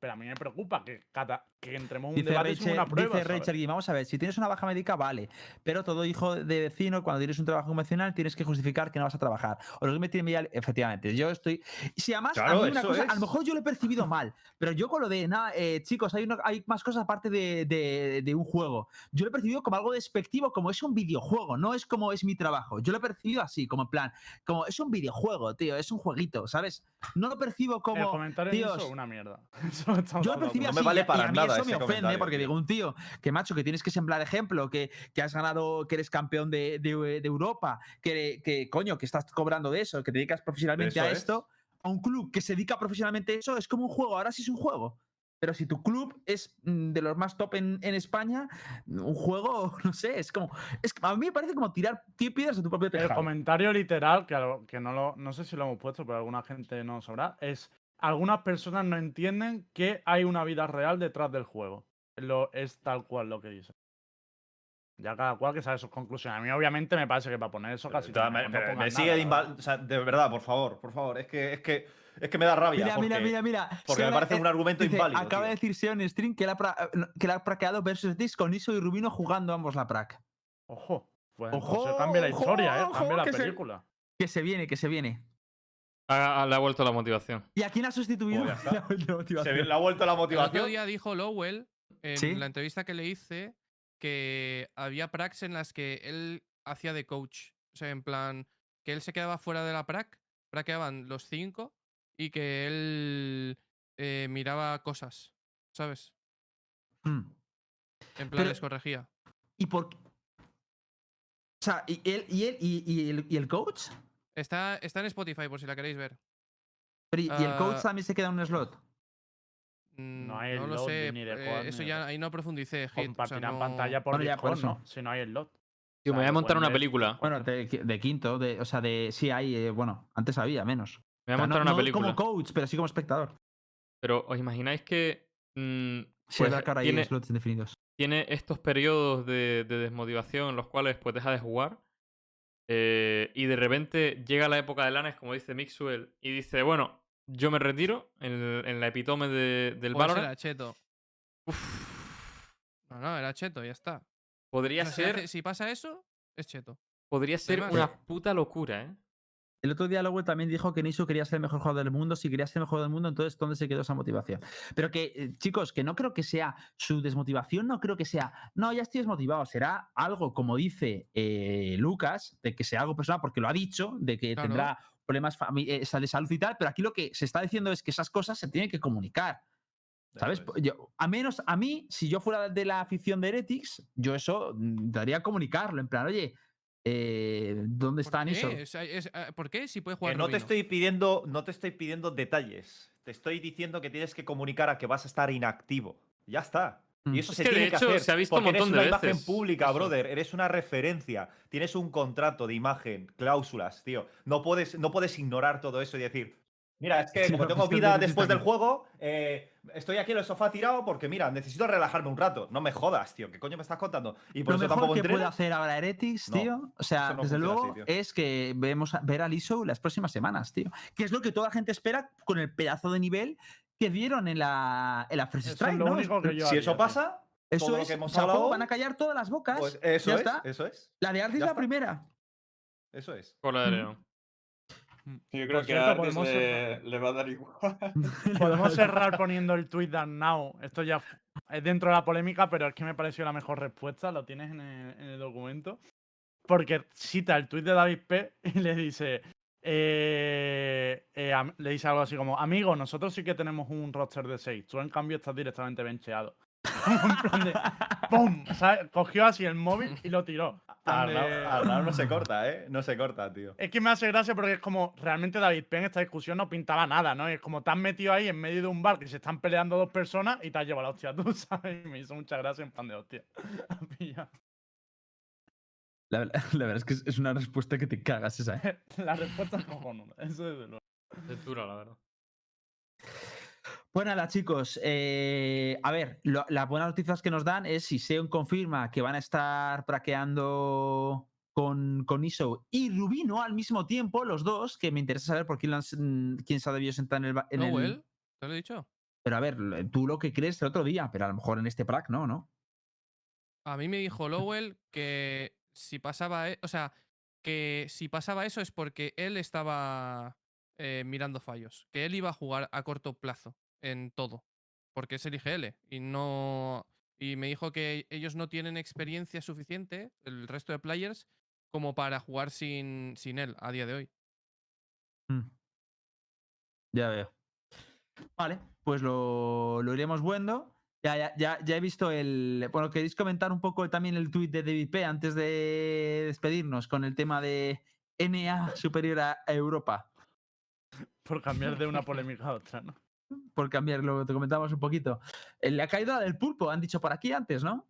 Pero a mí me preocupa que, cada- que entremos en un Dice debate sin una prueba. dice ¿sabes? Rachel Gui, vamos a ver, si tienes una baja médica, vale. Pero todo hijo de vecino, cuando tienes un trabajo convencional, tienes que justificar que no vas a trabajar. O lo que me tiene ya- efectivamente. Yo estoy. Si además, a Claro, mí una eso cosa, a es. lo mejor yo lo he percibido mal, pero yo con lo de nada, eh, chicos, hay, una- hay más cosas aparte de, de- de un juego. Yo lo he percibido como algo despectivo, como es un videojuego, no es como es mi trabajo. Yo lo he percibido así, como en plan, como es un videojuego, tío, es un jueguito, ¿sabes? No lo percibo El como. comentario tíos, es una mierda. Eso yo lo percibí No así me vale y a- y para a mí nada eso me ofende comentario, porque digo, un tío que macho, que tienes que sembrar ejemplo, que, que has ganado, que eres campeón de, de- de Europa, que, que coño, que estás cobrando de eso, que te dedicas profesionalmente Eso a es. esto, a un club que se dedica profesionalmente a eso, es como un juego, ahora sí es un juego. Pero si tu club es mm, de los más top en, en España, un juego, no sé, es como. Es, a mí me parece como tirar ti- piedras a tu propio El tejado. comentario literal, que, lo- que no, lo, no sé si lo hemos puesto, pero alguna gente no sabrá, es algunas personas no entienden que hay una vida real detrás del juego. Lo, es tal cual lo que dice. Ya cada cual que sabe sus conclusiones. A mí obviamente me parece que para poner eso casi... Pero, no- me, no me sigue nada, de o sea, de verdad, por favor, por favor. Es que, es que, es que me da rabia. Mira, mira, porque- mira, mira. Porque me parece eh, un argumento dice, inválido. Acaba de decir Seon en stream que pra- eh, que él ha praqueado versus Dix con Iso y Rubino jugando ambos la prac. Ojo. Pues Ojo, entonces cambia la ojo, historia, ¿eh? ojo, Cambia la que se- película. Que se viene, que se viene. Le ha vuelto la motivación. ¿Y a quién ha sustituido? Pues. La Se motivación. le ha vuelto la El otro motivación. día dijo Lowell, en ¿Sí? la entrevista que le hice, que había pracs en las que él hacía de coach. O sea, en plan, que él se quedaba fuera de la prac, praqueaban los cinco y que él eh, miraba cosas, ¿sabes? Mm. En plan, Pero- les corregía. ¿Y por qué? O sea, ¿y él y, él, y, y el, y el coach? Está, está en Spotify, por si la queréis ver. Pero, ¿y, el coach Ah, también se queda en un slot? Mm, No hay lo slot sé. ni de eh, eso de ya ahí no profundicé. Hit, o sea, Compartirán no- pantalla por Bueno, ya, por Discord, ¿no? eso. Si no hay el lot. Tío, O me voy a montar una ver. película. Bueno, de, de quinto, de, o sea, de sí hay, eh, bueno, antes había menos. Me voy a O sea, montar no, una no película. como coach, pero sí como espectador. Pero ¿os imagináis que mm, Sí, pues, es la cara tiene, y slots indefinidos. tiene estos periodos de, de desmotivación en los cuales pues deja de jugar eh, y de repente llega la época de Lanes, como dice Mixwell, y dice, bueno, yo me retiro en, el- en la epitome de- del Pues Valorant. era cheto. Uf, No, no, era cheto, ya está. podría si, ser, hace- si pasa eso, es cheto. podría ser una puta locura, ¿eh? El otro día Lowell también dijo que Nisu quería ser el mejor jugador del mundo. Si quería ser el mejor del mundo, entonces ¿dónde se quedó esa motivación? Pero que, eh, chicos, que no creo que sea su desmotivación, no creo que sea, no, ya estoy desmotivado. Será algo, como dice eh, Lucas, de que sea algo personal, porque lo ha dicho, de que Claro. tendrá problemas eh, de salud y tal, pero aquí lo que se está diciendo es que esas cosas se tienen que comunicar. ¿Sabes? Yo, a menos a mí, si yo fuera de la afición de Heretics, yo eso mm, daría a comunicarlo, en plan, oye, eh, ¿dónde ¿Por está Niso? qué? Es- es- eh, ¿Por qué? Si puede jugar Que no te estoy pidiendo, no te estoy pidiendo detalles. te estoy diciendo que tienes que comunicar a que vas a estar inactivo. Ya está. Mm. Y eso Es se que, de tiene que hecho, hacer. se ha visto un porque montón eres de una imagen veces pública, eso. brother. Eres una referencia. Tienes un contrato de imagen, cláusulas, tío. No puedes, no puedes ignorar todo eso y decir. Mira, es que Sí, como tengo es que vida después del juego, eh, estoy aquí en el sofá tirado porque, mira, necesito relajarme un rato. No me jodas, tío. ¿Qué coño me estás contando? Y por Lo eso mejor tampoco que puede entreno. hacer ahora Heretics, No, tío, o sea, no desde luego así, es que vemos a- ver a Liso las próximas semanas, tío. Que es lo que toda la gente espera con el pedazo de nivel que dieron en la, en la Eso es Strike, lo ¿no? único que yo Si haría, eso pasa, Eso todo lo es, que hemos hablado, van a callar todas las bocas. pues eso ya es, está. eso es, La de Artis ya la está. primera. eso es. Cola de Mm. León. Yo creo que cierto, a podemos le, va a dar igual. Podemos cerrar poniendo el tweet de Now. Esto ya es dentro de la polémica, pero es que me pareció la mejor respuesta. Lo tienes en el, en el documento. Porque cita el tweet de David P. y le dice. eh, eh, le dice algo así como: Amigo, nosotros sí que tenemos un roster de 6. Tú, en cambio, estás directamente bencheado. En plan de. ¡Pum! ¿sabes? Cogió así el móvil y lo tiró. Arnau, no se corta, ¿eh? No se corta, tío. Es que me hace gracia porque es como, realmente David Penn esta discusión no pintaba nada, ¿no? Es como te has metido ahí en medio de un bar que se están peleando dos personas y te has llevado la hostia tú, ¿sabes? Y me hizo mucha gracia en plan de hostia. La, verdad- la verdad es que es, es una respuesta que te cagas esa, ¿eh? La respuesta es cojonuda, eso desde luego. Es dura, la verdad. Pues nada, chicos. eh, a ver, lo- las buenas noticias que nos dan es si Seon confirma que van a estar praqueando con, con ISO y Rubino al mismo tiempo, los dos, que me interesa saber por quién, mm, quién se ha debido sentar en el, en el- Lowell, ¿te lo he dicho? Pero a ver, tú lo que crees el otro día, pero a lo mejor en este prac no, ¿no? A mí me dijo Lowell que si pasaba, e- o sea, que si pasaba eso es porque él estaba eh, mirando fallos, que él iba a jugar a corto plazo en todo, porque es el IGL y no y me dijo que ellos no tienen experiencia suficiente, el resto de players, como para jugar sin, sin él a día de hoy. Mm. Ya veo. Vale, pues lo, lo iremos viendo. Ya, ya, ya, ya he visto el. Bueno, ¿queréis comentar un poco también el tuit de David P antes de despedirnos con el tema de NA superior a Europa? Por cambiar de una polémica a otra, ¿no? Por cambiarlo, te comentamos un poquito. Le ha caído la del pulpo, han dicho por aquí antes, ¿no?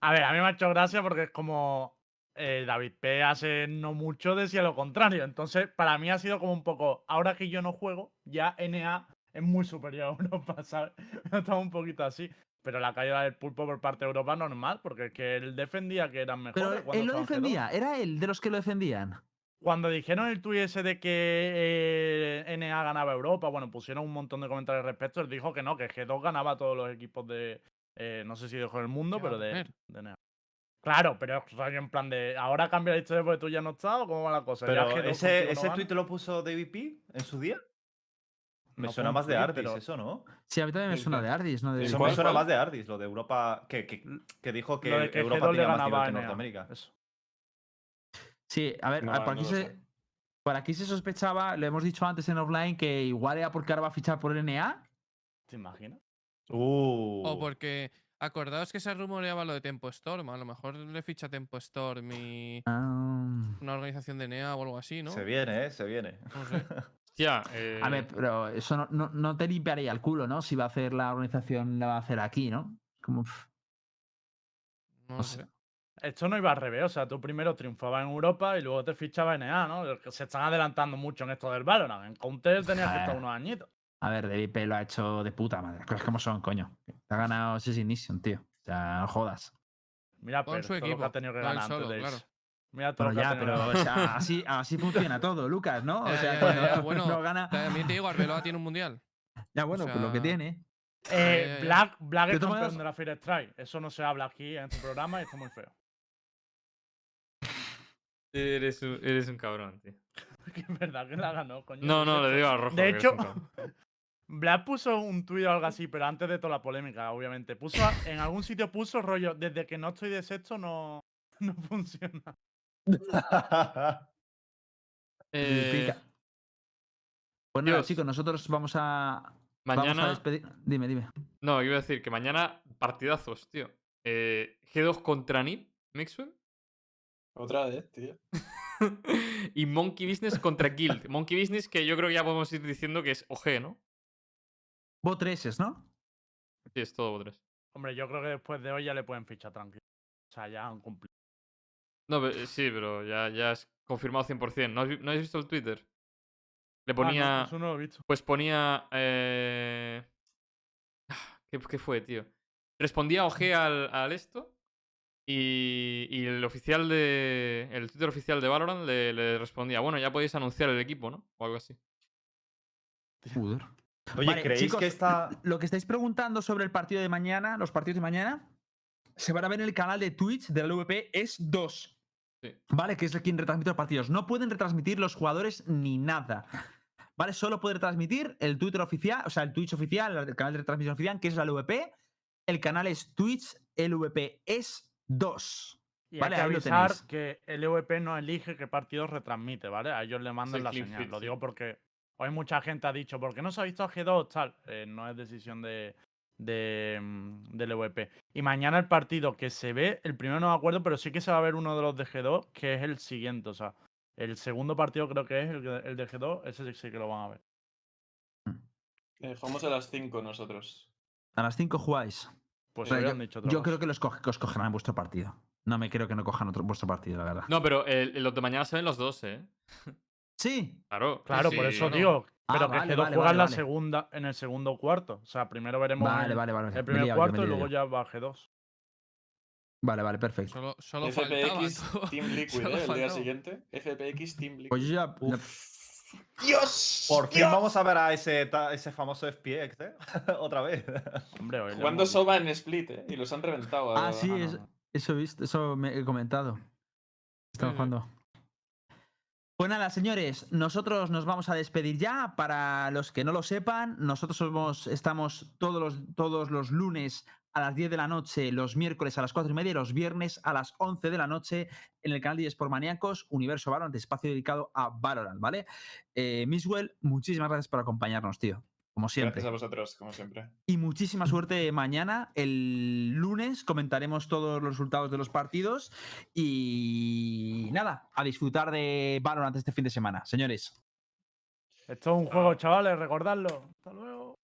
A ver, a mí me ha hecho gracia porque es como eh, David P. hace no mucho decía lo contrario. Entonces, para mí ha sido como un poco, ahora que yo no juego, ya NA es muy superior a Europa, ¿sabes? Estaba un poquito así. Pero la caída del pulpo por parte de Europa normal, porque es que él defendía que eran mejores. Pero él lo estaban G2. defendía, era él de los que lo defendían. Cuando dijeron el tuit ese de que eh, NA ganaba Europa, bueno, pusieron un montón de comentarios al respecto. Él dijo que no, que G2 ganaba a todos los equipos de. eh, no sé si dijo el mundo, ¿Qué va pero a de, NA. Claro, pero rollo en plan de. ¿Ahora cambia la historia porque tú ya no estás o cómo va la cosa? Pero G2 ese, no tweet lo puso David P en su día. Me No suena más de tuit, Ardis, pero- eso, ¿no? Sí, a mí también me suena de Ardis, ¿no? De... Eso ¿Cuál, me suena más de Ardis, lo de Europa. Que, que, que dijo que, Europa G2 le tenía más nivel que. Norteamérica. Eso. Sí, a ver, No, por, aquí se, sé. por aquí se sospechaba, lo hemos dicho antes en offline, que igual era porque ahora va a fichar por NA. ¿Te imaginas? Uh. O porque acordaos que se rumoreaba lo de Tempo Storm, a lo mejor le ficha Tempo Storm y Ah. una organización de NEA o algo así, ¿no? Se viene, ¿eh? Se viene. No sé. Hostia, eh, A ver, pero eso no, no, no te limpiaría el culo, ¿no? Si va a hacer la organización, la va a hacer aquí, ¿no? Como. No no lo sé. sé. Esto no iba al revés, o sea, tú primero triunfabas en Europa y luego te fichabas en NA, ¿no? Se están adelantando mucho en esto del Valorant. En Counter tenías que estar unos añitos. A ver, DVP lo ha hecho de puta madre. Las cosas como son, coño. Te ha ganado ese Ignition, tío. O sea, no jodas. Mira, Con pero su todo lo que equipo, ha tenido que ganar antes solo, de claro. Mira todo Pero lo que ha ya, pero o sea, así, así funciona todo, Lucas, ¿no? O Ya, sea, ya, cuando ya, ya, bueno, no gana. También te digo, Arbeloa tiene un mundial. Ya, bueno, pues lo que sea, tiene. Eh. Black, Black es campeón de la Fire Strike. Eso no se habla aquí en este programa y está muy feo. Eres, un, eres un cabrón, tío. Es verdad que la ganó, coño. No, no, le digo al rojo. De que hecho. Black puso un tuit o algo así, pero antes de toda la polémica, obviamente. Puso a- en algún sitio puso rollo, desde que no estoy de sexto no, no funciona. Eh. Pues Dios. chicos, nosotros vamos a. Vamos a mañana. despedir. Dime, dime. No, iba a decir que mañana partidazos, tío. Eh, G2 contra NIP, Mixwell. Otra vez, tío. y Monkey Business contra Guild. Monkey Business que yo creo que ya podemos ir diciendo que es OG, ¿no? Bot 3 ¿no? Sí, es todo tres. Hombre, yo creo que después de hoy ya le pueden fichar tranquilo. O sea, ya han cumplido. No, pe- sí, pero ya, ya es confirmado 100%. ¿No has, vi- ¿no has visto el Twitter? Le Ah, no, ponía... eso no lo he visto. Pues ponía. Eh... ah, ¿Qué, qué fue, tío? Respondía OG al, al esto. Y, y el oficial de. El Twitter oficial de Valorant le, le respondía, bueno, ya podéis anunciar el equipo, ¿no? O algo así. Joder. Oye, Vale, ¿creéis chicos, que está. Lo que estáis preguntando sobre el partido de mañana, los partidos de mañana, se van a ver en el canal de Twitch de la LVP es 2. Sí. ¿Vale? Que es quien retransmite los partidos. No pueden retransmitir los jugadores ni nada. ¿Vale? Solo puede retransmitir el Twitter oficial, o sea, el Twitch oficial, el canal de retransmisión oficial, que es la LVP. El canal es Twitch LVP es 2. Y Vale, hay que avisar que el EVP no elige qué partidos retransmite, ¿vale? A ellos le mandan la señal. Lo digo porque hoy mucha gente ha dicho, ¿por qué no se ha visto G2? Tal. Eh, no es decisión de, de, mm, del EVP. Y mañana el partido que se ve, el primero no me acuerdo, pero sí que se va a ver uno de los de G2, que es el siguiente. O sea, el segundo partido creo que es el, el de G2, ese sí que lo van a ver. Eh, jugamos a las 5 nosotros. A las 5 jugáis. Pues yo, dicho yo creo que los, que os cogerán en vuestro partido. No me creo que no cojan otro, vuestro partido, la verdad. No, pero los de mañana se ven los dos, ¿eh? Sí. Claro. Claro, sí, por eso digo. Ah, Pero que vale, G2 vale, juega vale, en la vale. segunda, en el segundo cuarto. O sea, primero veremos Vale, el, vale, vale. el Me he primer liado cuarto y luego ya va G2. Vale, vale, perfecto. Solo, solo faltaba. FPX tú. Team Liquid, Solo ¿eh? El día faltaba. siguiente. FPX Team Liquid. Pues yo ya. ¡Dios! Por fin ¡Dios! vamos a ver a ese, ta- ese famoso FPX, ¿eh? Otra vez. Hombre, Jugando. Soba en Split, ¿eh? Y los han reventado. a- Ah, sí, a- es- eso he visto, eso me he comentado. Estamos Sí. jugando. Pues nada, señores, nosotros nos vamos a despedir ya. Para los que no lo sepan, nosotros somos, estamos todos los, todos los lunes a las 10 de la noche, los miércoles a las 4 y media y los viernes a las 11 de la noche en el canal de eSport Maníacos, Universo Valorant, espacio dedicado a Valorant, ¿vale? Eh, Miswell, muchísimas gracias por acompañarnos, tío. Como siempre. Gracias a vosotros, como siempre. Y muchísima suerte mañana. El lunes comentaremos todos los resultados de los partidos. Y nada, a disfrutar de Valorant este fin de semana, señores. Esto es un juego, chavales, recordadlo. Hasta luego.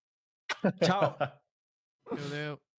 Chao.